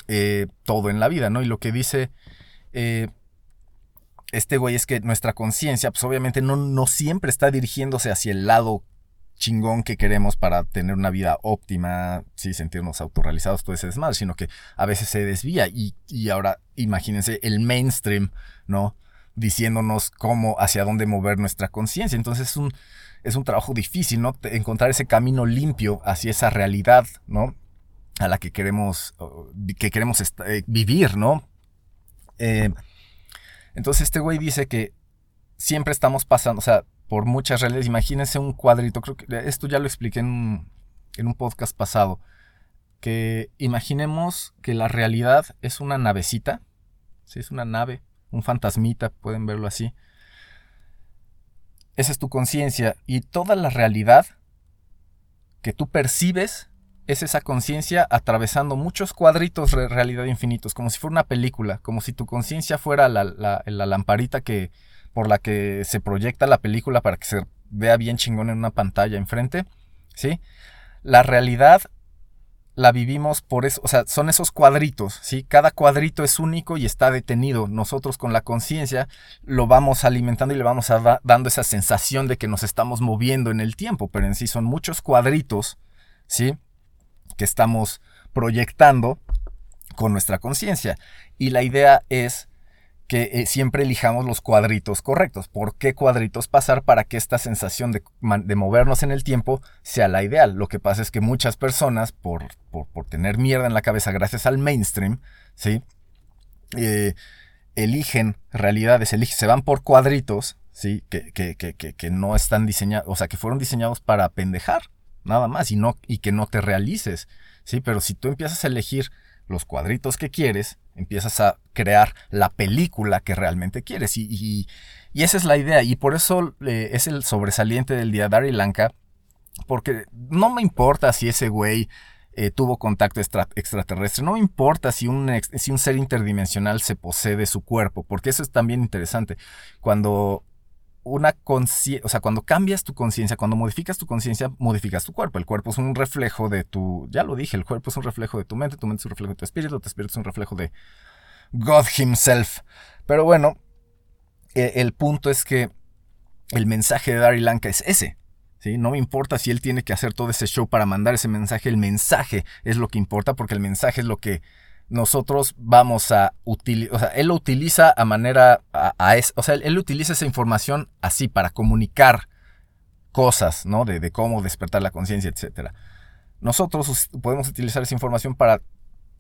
eh, todo en la vida, ¿no? Y lo que dice eh, este güey es que nuestra conciencia, pues obviamente no, no siempre está dirigiéndose hacia el lado chingón que queremos para tener una vida óptima, sí, sentirnos autorrealizados, todo ese desmadre, sino que a veces se desvía y, y ahora imagínense el mainstream, ¿no? Diciéndonos cómo, hacia dónde mover nuestra conciencia. Entonces es un, es un trabajo difícil, ¿no? Encontrar ese camino limpio hacia esa realidad, ¿no? A la que queremos, que queremos eh, vivir, ¿no? Eh, entonces este güey dice que siempre estamos pasando, o sea, por muchas realidades. Imagínense un cuadrito, creo que esto ya lo expliqué en un, en un podcast pasado, que imaginemos que la realidad es una navecita, ¿sí? es una nave, un fantasmita, pueden verlo así. Esa es tu conciencia y toda la realidad que tú percibes es esa conciencia atravesando muchos cuadritos de realidad infinitos, como si fuera una película, como si tu conciencia fuera la, la- la lamparita que, por la que se proyecta la película para que se vea bien chingón en una pantalla enfrente, ¿sí? La realidad la vivimos por eso, o sea, son esos cuadritos, ¿sí? Cada cuadrito es único y está detenido. Nosotros con la conciencia lo vamos alimentando y le vamos a da- dando esa sensación de que nos estamos moviendo en el tiempo, pero en sí son muchos cuadritos, ¿sí? Que estamos proyectando con nuestra conciencia. Y la idea es que eh, siempre elijamos los cuadritos correctos. ¿Por qué cuadritos pasar para que esta sensación de, de movernos en el tiempo sea la ideal? Lo que pasa es que muchas personas, por, por, por tener mierda en la cabeza gracias al mainstream, ¿sí? Eh, eligen realidades, eligen, se van por cuadritos, ¿sí? Que, que, que, que no están diseñados, o sea, que fueron diseñados para pendejar, nada más, y, no, y que no te realices, ¿sí? Pero si tú empiezas a elegir los cuadritos que quieres, empiezas a crear la película que realmente quieres. Y, y, esa es la idea. Y por eso eh, es el sobresaliente del día Dari Lanka. Porque no me importa si ese güey eh, tuvo contacto extra- extraterrestre. No me importa si un, si un ser interdimensional se posee de su cuerpo. Porque eso es también interesante. Cuando una conciencia, o sea, cuando cambias tu conciencia, cuando modificas tu conciencia, modificas tu cuerpo. El cuerpo es un reflejo de tu, ya lo dije, el cuerpo es un reflejo de tu mente, tu mente es un reflejo de tu espíritu, tu espíritu es un reflejo de God Himself. Pero bueno, e- el punto es que el mensaje de Dari Lanka es ese. ¿sí? No me importa si él tiene que hacer todo ese show para mandar ese mensaje. El mensaje es lo que importa porque el mensaje es lo que nosotros vamos a utilizar. O sea, él lo utiliza a manera. A, a o sea, él, utiliza esa información así para comunicar cosas, ¿no? De, cómo despertar la conciencia, etc. Nosotros podemos utilizar esa información para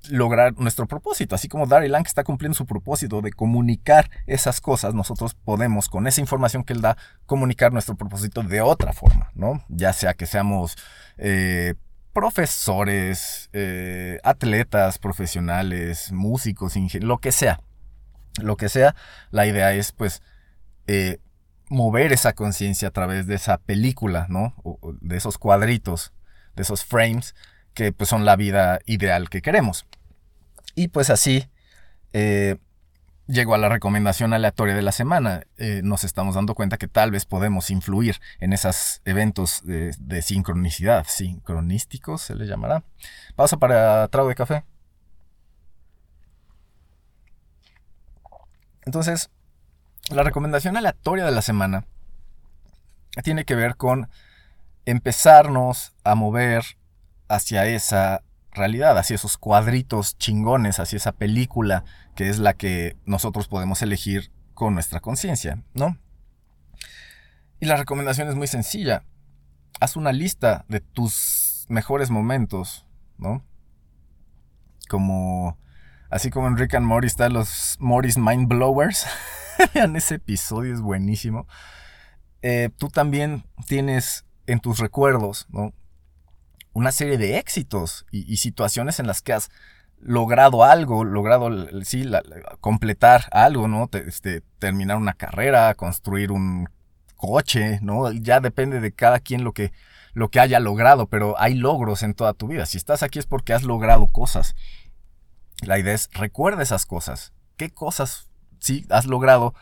lograr nuestro propósito. Así como Dari Lang está cumpliendo su propósito de comunicar esas cosas, nosotros podemos, con esa información que él da, comunicar nuestro propósito de otra forma, ¿no? Ya sea que seamos eh, profesores, eh, atletas profesionales, músicos, lo que sea. Lo que sea, la idea es pues eh, mover esa conciencia a través de esa película, ¿no? O de esos cuadritos, de esos frames, que pues son la vida ideal que queremos. Y pues así eh, llego a la recomendación aleatoria de la semana. Eh, nos estamos dando cuenta que tal vez podemos influir en esos eventos de, sincronicidad. Sincronísticos se le llamará. Pausa para trago de café. Entonces, la recomendación aleatoria de la semana tiene que ver con empezarnos a mover hacia esa realidad, hacia esos cuadritos chingones, hacia esa película que es la que nosotros podemos elegir con nuestra conciencia, ¿no? Y la recomendación es muy sencilla. Haz una lista de tus mejores momentos, ¿no? Como así como en Rick and Morty están los Morty's Mind Blowers. (laughs) Vean ese episodio, es buenísimo. Eh, tú también tienes en tus recuerdos, ¿no? Una serie de éxitos y, situaciones en las que has logrado algo, logrado, sí, completar algo, ¿no? Te, este, terminar una carrera, construir un coche, ¿no? Ya depende de cada quien lo que, lo que haya logrado, pero hay logros en toda tu vida. Si estás aquí es porque has logrado cosas. La idea es recuerda esas cosas. ¿Qué cosas sí has logrado?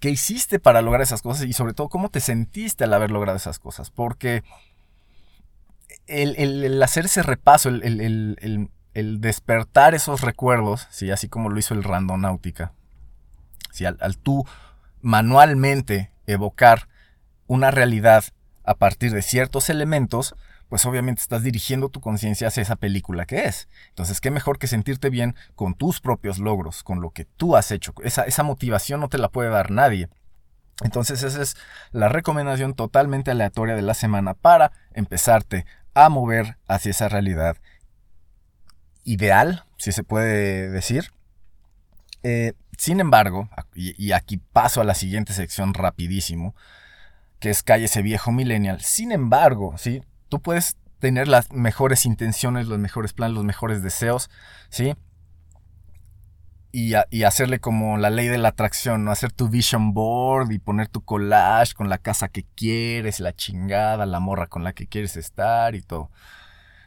¿Qué hiciste para lograr esas cosas? Y sobre todo, ¿cómo te sentiste al haber logrado esas cosas? Porque el, el, el hacer ese repaso, el, el, despertar esos recuerdos, ¿sí? así como lo hizo el Randonáutica, ¿sí? al, al tú manualmente evocar una realidad a partir de ciertos elementos, pues obviamente estás dirigiendo tu conciencia hacia esa película que es. Entonces, qué mejor que sentirte bien con tus propios logros, con lo que tú has hecho. Esa, esa motivación no te la puede dar nadie. Entonces, esa es la recomendación totalmente aleatoria de la semana para empezarte a mover hacia esa realidad ideal, si se puede decir. Eh, sin embargo, y, aquí paso a la siguiente sección rapidísimo, que es Calle ese viejo millennial. Sin embargo, ¿sí? Tú puedes tener las mejores intenciones, los mejores planes, los mejores deseos, ¿sí? Y, a, y, hacerle como la ley de la atracción, ¿no? Hacer tu vision board y poner tu collage con la casa que quieres, la chingada, la morra con la que quieres estar y todo.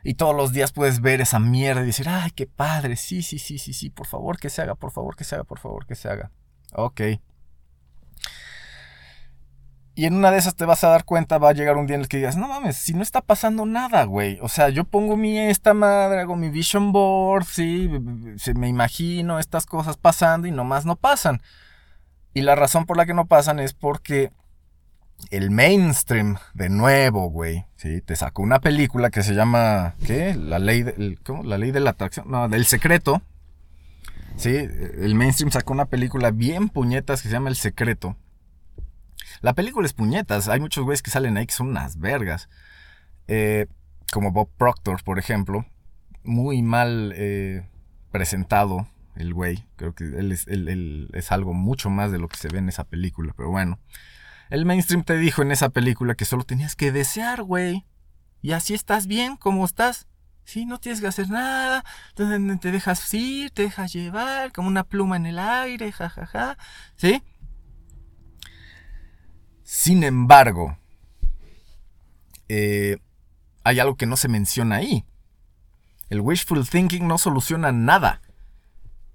Y todos los días puedes ver esa mierda y decir, ay, qué padre, sí, sí, sí, sí, sí, por favor que se haga, por favor que se haga, por favor que se haga. Ok. Y en una de esas te vas a dar cuenta, va a llegar un día en el que digas, no mames, si no está pasando nada, güey. O sea, yo pongo mi esta madre, hago mi vision board, sí, me imagino estas cosas pasando y nomás no pasan. Y la razón por la que no pasan es porque el mainstream, de nuevo, güey, sí, te sacó una película que se llama, ¿qué? La ley, de, ¿cómo? La ley de la atracción, no, del secreto. Sí, el mainstream sacó una película bien puñetas que se llama El Secreto. La película es puñetas. Hay muchos güeyes que salen ahí que son unas vergas. Eh, como Bob Proctor, por ejemplo. Muy mal eh, presentado el güey. Creo que él es, algo mucho más de lo que se ve en esa película. Pero bueno. El mainstream te dijo en esa película que solo tenías que desear, güey. y así estás bien como estás. Sí, no tienes que hacer nada, te dejas ir, te dejas llevar, como una pluma en el aire, jajaja, ¿sí? Sin embargo, eh, hay algo que no se menciona ahí. El wishful thinking no soluciona nada.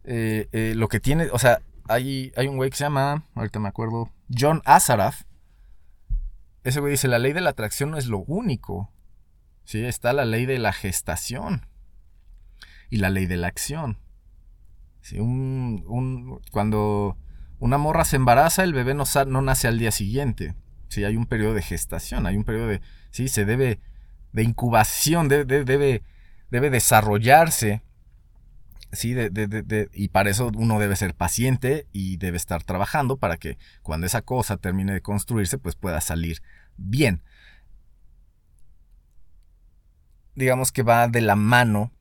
Eh, eh, lo que tiene, o sea, hay, hay un güey que se llama, ahorita me acuerdo, John Azaraf. Ese güey dice, la ley de la atracción no es lo único. Sí, está la ley de la gestación y la ley de la acción. Sí, un, cuando una morra se embaraza, el bebé no, no nace al día siguiente. Sí, hay un periodo de gestación, hay un periodo de... Sí, se debe... de incubación, debe, debe, debe desarrollarse. Sí, de, y para eso uno debe ser paciente y debe estar trabajando para que cuando esa cosa termine de construirse, pues pueda salir bien. Digamos que va de la mano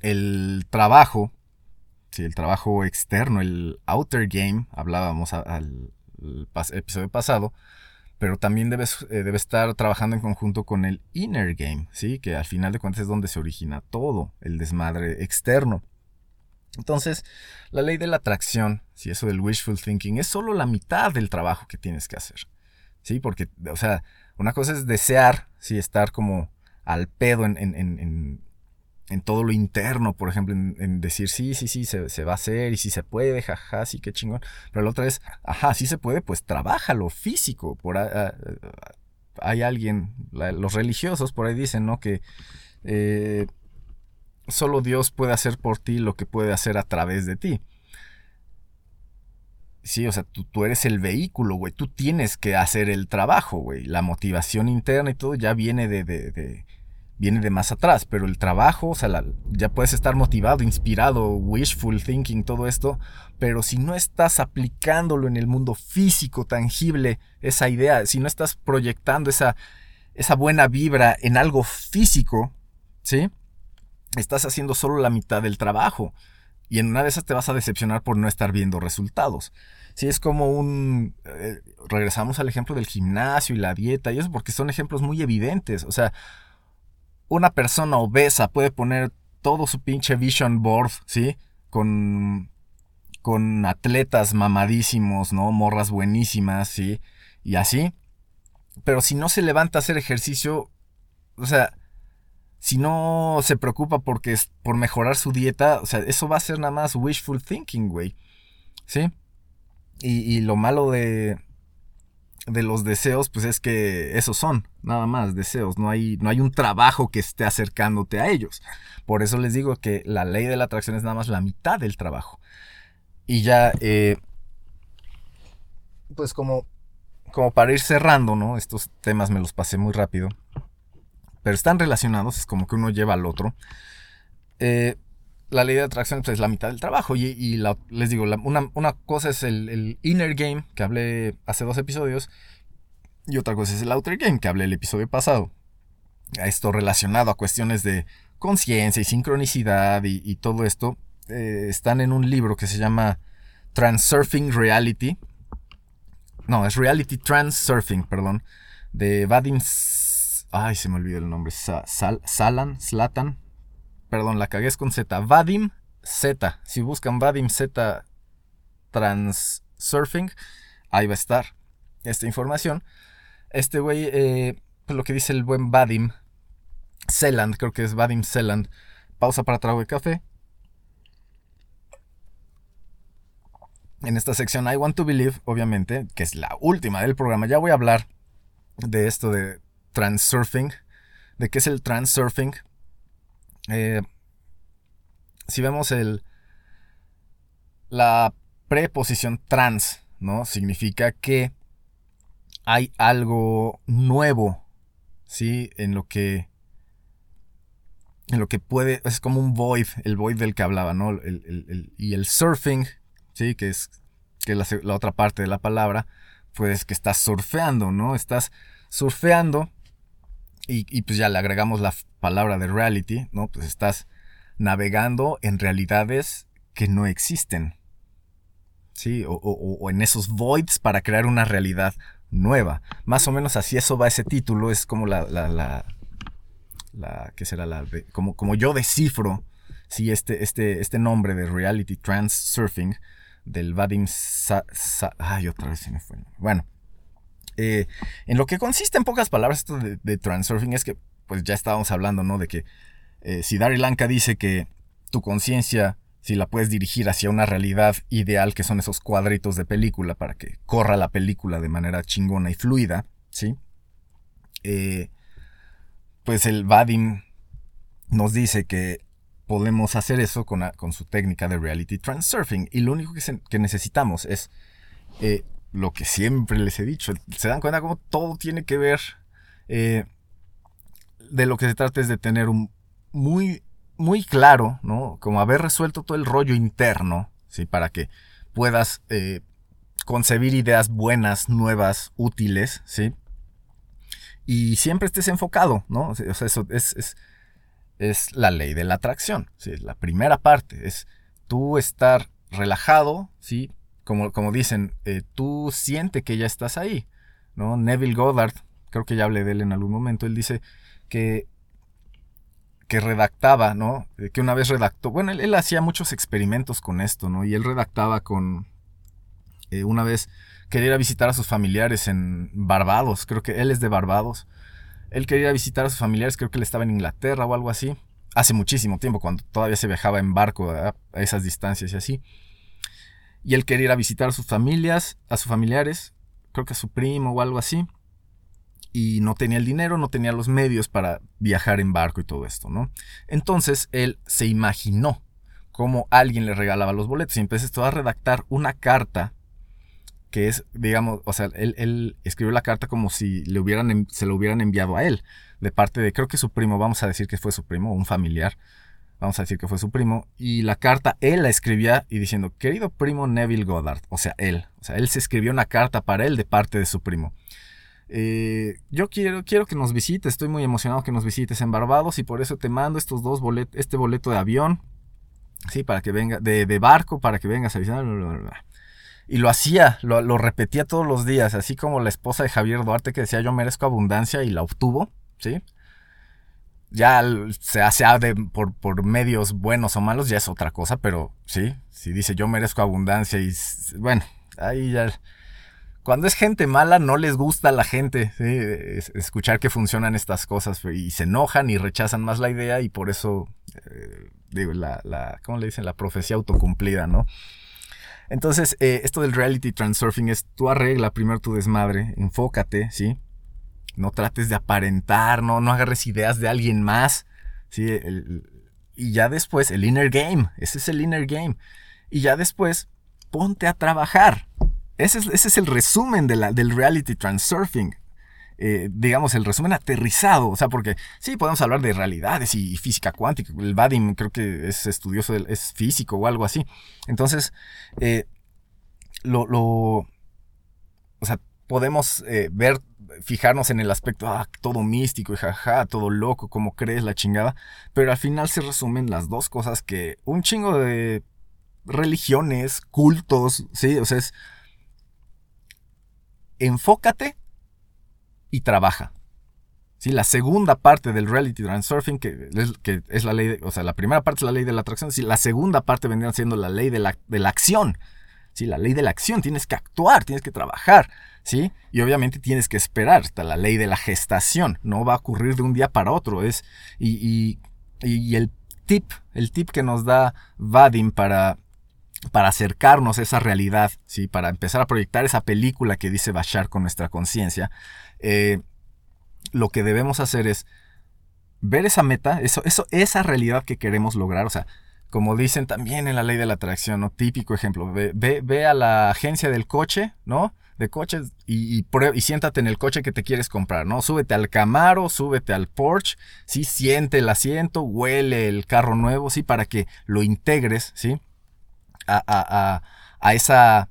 el trabajo el trabajo externo, el outer game, hablábamos al, episodio pasado, pero también debes, eh, debe estar trabajando en conjunto con el inner game, ¿sí? Que al final de cuentas es donde se origina todo, el desmadre externo. Entonces, la ley de la atracción, si eso del wishful thinking, es solo la mitad del trabajo que tienes que hacer. ¿Sí? Porque, o sea, una cosa es desear, sí, estar como al pedo en todo lo interno, por ejemplo, en, decir sí, sí, sí, se, va a hacer y si se puede, jaja, sí, qué chingón. Pero la otra es, ajá, sí se puede, pues lo físico. Por hay alguien, los religiosos por ahí dicen, ¿no? Que eh, solo Dios puede hacer por ti lo que puede hacer a través de ti. Sí, o sea, tú, eres el vehículo, güey. Tú tienes que hacer el trabajo, güey. La motivación interna y todo ya viene de viene de más atrás, pero el trabajo, o sea, ya puedes estar motivado, inspirado, wishful thinking, todo esto, pero si no estás aplicándolo en el mundo físico, tangible, esa idea, si no estás proyectando esa, esa buena vibra en algo físico, ¿sí? Estás haciendo solo la mitad del trabajo. Y en una de esas te vas a decepcionar por no estar viendo resultados. Si es como un... Eh, regresamos al ejemplo del gimnasio y la dieta y eso porque son ejemplos muy evidentes. O sea, una persona obesa puede poner todo su pinche vision board, ¿sí? Con, con atletas mamadísimos, ¿no? Morras buenísimas, ¿sí? Y así. Pero si no se levanta a hacer ejercicio, o sea, si no se preocupa porque es por mejorar su dieta, o sea, eso va a ser nada más wishful thinking, güey. ¿Sí? y lo malo de, de los deseos, pues es que esos son, nada más, deseos. No hay, no hay un trabajo que esté acercándote a ellos. Por eso les digo que la ley de la atracción es nada más la mitad del trabajo. Y ya, eh, pues como, como para ir cerrando, ¿no? Estos temas me los pasé muy rápido. Pero están relacionados, es como que uno lleva al otro. Eh, la ley de atracción pues, es la mitad del trabajo. Y, les digo, una, cosa es el, inner game, que hablé hace dos episodios, y otra cosa es el outer game, que hablé el episodio pasado. Esto relacionado a cuestiones de conciencia y sincronicidad y, todo esto, eh, están en un libro que se llama Transurfing Reality. No, es Reality Transurfing, perdón. De Vadim... Ay, se me olvidó el nombre. Salan, Slatan, Perdón, la cagué es con Z. Vadim Z. Si buscan Vadim Z Transurfing, ahí va a estar esta información. Este güey, eh, pues lo que dice el buen Vadim Zeland, creo que es Vadim Zeland. Pausa para trago de café. En esta sección I Want to Believe, obviamente, que es la última del programa, ya voy a hablar de esto de transurfing, de qué es el transurfing, eh, si vemos el, la preposición trans, ¿no? Significa que hay algo nuevo, ¿sí? En lo que, en lo que puede, es como un void, el void del que hablaba, ¿no? y el surfing, ¿sí? Que es, que la otra parte de la palabra, pues que estás surfeando, ¿no? Estás surfeando y, pues ya le agregamos la palabra de reality, ¿no? Pues estás navegando en realidades que no existen. ¿Sí? O, en esos voids para crear una realidad nueva. Más o menos así eso va ese título, es como la, la, la que será la, como, como yo descifro, sí, este, este, este nombre de reality trans surfing del Vadim Sa, Sa- ay, otra vez se me fue. Bueno, eh, en lo que consiste en pocas palabras esto de, de transurfing es que, pues ya estábamos hablando, ¿no? De que eh, si Dari Lanka dice que tu conciencia, si la puedes dirigir hacia una realidad ideal, que son esos cuadritos de película para que corra la película de manera chingona y fluida, ¿sí? Eh, pues el Vadim nos dice que podemos hacer eso con, con su técnica de reality transurfing y lo único que, que necesitamos es eh, lo que siempre les he dicho. Se dan cuenta cómo todo tiene que ver. eh, de lo que se trata es de tener un muy, muy claro, ¿no? Como haber resuelto todo el rollo interno, ¿sí? Para que puedas eh, concebir ideas buenas, nuevas, útiles, ¿sí? Y siempre estés enfocado, ¿no? O sea, eso es, es, es la ley de la atracción, ¿sí? La primera parte es tú estar relajado, ¿sí? Como, como dicen, eh, tú siente que ya estás ahí, ¿no? Neville Goddard, creo que ya hablé de él en algún momento, él dice que, que redactaba, ¿no? Eh, Que una vez redactó, bueno, él, hacía muchos experimentos con esto, ¿no? Y él redactaba con, eh, una vez quería ir a visitar a sus familiares en Barbados, creo que él es de Barbados. Él quería a visitar a sus familiares, creo que él estaba en Inglaterra o algo así. Hace muchísimo tiempo, cuando todavía se viajaba en barco ¿verdad? a esas distancias y así. Y él quería ir a visitar a sus familias, a sus familiares, creo que a su primo o algo así. Y no tenía el dinero, no tenía los medios para viajar en barco y todo esto, ¿no? Entonces él se imaginó cómo alguien le regalaba los boletos y empezó a redactar una carta que es, digamos, o sea, él, él escribió la carta como si le hubieran, se lo hubieran enviado a él, de parte de, creo que su primo, vamos a decir que fue su primo, un familiar, vamos a decir que fue su primo, y la carta él la escribía y diciendo, querido primo Neville Goddard, o sea, él, o sea, él se escribió una carta para él de parte de su primo. Eh, yo quiero, quiero que nos visites, estoy muy emocionado que nos visites en Barbados y por eso te mando estos dos boletos, este boleto de avión, sí, para que venga, de, de barco, para que vengas a visitar. Y lo hacía, lo, lo repetía todos los días, así como la esposa de Javier Duarte que decía yo merezco abundancia y la obtuvo, ¿sí? Ya se hace por, por medios buenos o malos, ya es otra cosa, pero sí, si dice yo merezco abundancia y bueno, ahí ya... Cuando es gente mala no les gusta a la gente escuchar que funcionan estas cosas y se enojan y rechazan más la idea y por eso, eh, la, ¿cómo le dicen? La profecía autocumplida, ¿no? Entonces, eh, esto del reality transurfing es tú arregla primero tu desmadre, enfócate, ¿sí? No trates de aparentar, no, no agarres ideas de alguien más, ¿sí? Y ya después, el inner game, ese es el inner game. Y ya después, ponte a trabajar. Ese es, ese es el resumen de la, del reality transurfing. Eh, digamos, el resumen aterrizado. O sea, porque sí, podemos hablar de realidades y, física cuántica. El Vadim creo que es estudioso, es físico o algo así. Entonces, eh, lo, lo- o sea, podemos eh, ver, fijarnos en el aspecto, ah, todo místico y jaja, todo loco, como crees la chingada, pero al final se resumen las dos cosas que un chingo de religiones, cultos, sí, o sea, es enfócate y trabaja. Sí, la segunda parte del reality transurfing, que es, que es la ley, o sea, la primera parte es la ley de la atracción, sí, la segunda parte vendría siendo la ley de la, de la acción. Sí, la ley de la acción, tienes que actuar, tienes que trabajar, ¿sí? Y obviamente tienes que esperar, está la ley de la gestación, no va a ocurrir de un día para otro, es, y, y, y el tip, el tip que nos da Vadim para, para acercarnos a esa realidad, ¿sí? Para empezar a proyectar esa película que dice Bashar con nuestra conciencia, eh, lo que debemos hacer es ver esa meta, eso, eso, esa realidad que queremos lograr, o sea, como dicen también en la ley de la atracción, ¿no? Típico ejemplo, ve, ve, ve a la agencia del coche, ¿no? De coches y, y, y siéntate en el coche que te quieres comprar, ¿no? Súbete al Camaro, súbete al Porsche, sí, siente el asiento, huele el carro nuevo, sí, para que lo integres, ¿sí? A, a, a, esa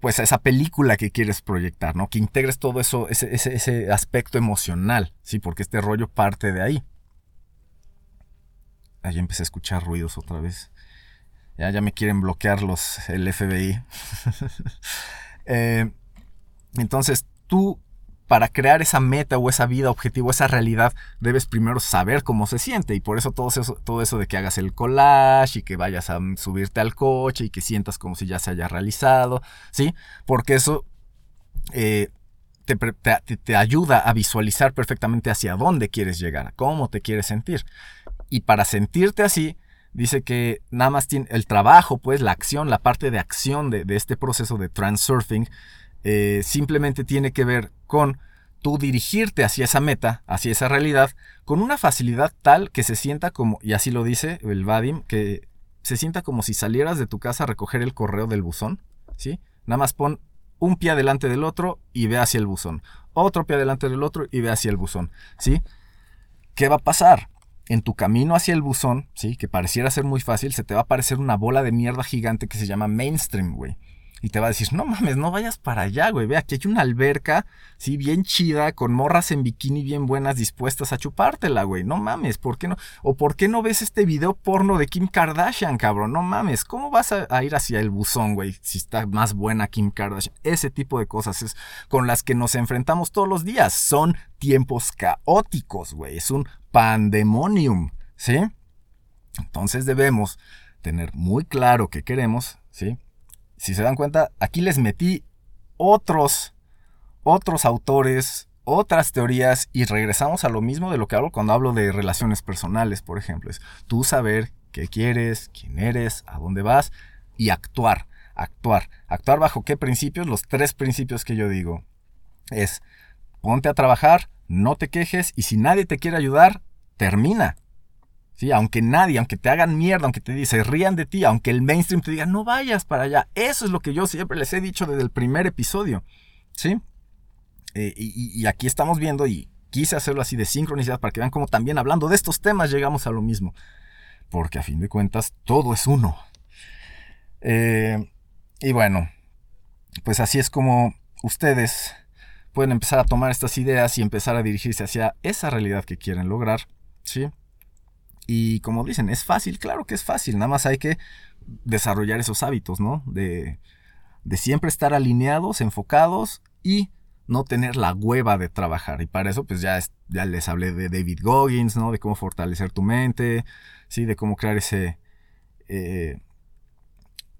pues a esa película que quieres proyectar, ¿no? Que integres todo eso, ese, ese, ese aspecto emocional, ¿sí? Porque este rollo parte de ahí. Ahí empecé a escuchar ruidos otra vez. Ya, ya me quieren bloquear los, el FBI. (laughs) Eh, entonces, tú para crear esa meta o esa vida objetivo, esa realidad, debes primero saber cómo se siente. Y por eso todo eso, todo eso de que hagas el collage y que vayas a subirte al coche y que sientas como si ya se haya realizado, ¿sí? Porque eso eh, te, ayuda a visualizar perfectamente hacia dónde quieres llegar, cómo te quieres sentir. Y para sentirte así, dice que nada más el trabajo, pues la acción, la parte de acción de, este proceso de transurfing, eh, simplemente tiene que ver con tú dirigirte hacia esa meta, hacia esa realidad, con una facilidad tal que se sienta como, y así lo dice el Vadim, que se sienta como si salieras de tu casa a recoger el correo del buzón, ¿sí? Nada más pon un pie adelante del otro y ve hacia el buzón. Otro pie adelante del otro y ve hacia el buzón, ¿sí? ¿Qué va a pasar? en tu camino hacia el buzón, ¿sí? Que pareciera ser muy fácil, se te va a aparecer una bola de mierda gigante que se llama mainstream, güey. Y te va a decir, no mames, no vayas para allá, güey. Ve, aquí hay una alberca, sí, bien chida, con morras en bikini bien buenas dispuestas a chupártela, güey. No mames, ¿por qué no? O ¿por qué no ves este video porno de Kim Kardashian, cabrón? No mames, ¿cómo vas a, ir hacia el buzón, güey? Si está más buena Kim Kardashian. Ese tipo de cosas es con las que nos enfrentamos todos los días. Son tiempos caóticos, güey. Es un pandemonium, ¿sí? Entonces debemos tener muy claro qué queremos, ¿sí? Si se dan cuenta, aquí les metí otros, otros autores, otras teorías y regresamos a lo mismo de lo que hablo cuando hablo de relaciones personales, por ejemplo. Es tú saber qué quieres, quién eres, a dónde vas y actuar, actuar. Actuar bajo qué principios? Los tres principios que yo digo. Es ponte a trabajar, no te quejes y si nadie te quiere ayudar, termina. ¿Sí? Aunque nadie, aunque te hagan mierda, aunque te se rían de ti, aunque el mainstream te diga, no vayas para allá. Eso es lo que yo siempre les he dicho desde el primer episodio, ¿sí? Eh, y, aquí estamos viendo, y quise hacerlo así de sincronicidad para que vean cómo también hablando de estos temas llegamos a lo mismo. Porque a fin de cuentas, todo es uno. Eh, y bueno, pues así es como ustedes pueden empezar a tomar estas ideas y empezar a dirigirse hacia esa realidad que quieren lograr, ¿sí? Y como dicen, es fácil, claro que es fácil, nada más hay que desarrollar esos hábitos, ¿no? De, de siempre estar alineados, enfocados y no tener la hueva de trabajar. Y para eso, pues ya, ya les hablé de David Goggins, ¿no? De cómo fortalecer tu mente, ¿sí? De cómo crear ese... Eh,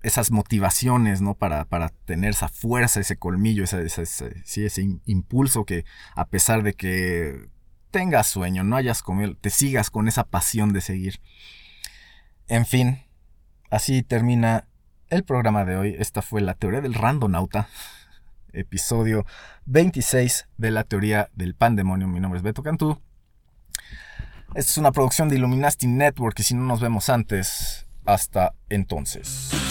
esas motivaciones, ¿no? Para, para, tener esa fuerza, ese colmillo, ese, sí, ese impulso que a pesar de que tengas sueño, no hayas comido, te sigas con esa pasión de seguir. En fin, así termina el programa de hoy. Esta fue la teoría del randonauta, (laughs) episodio 26 de la teoría del pandemonio. Mi nombre es Beto Cantú. Esta es una producción de Illuminati Network y si no nos vemos antes, hasta entonces.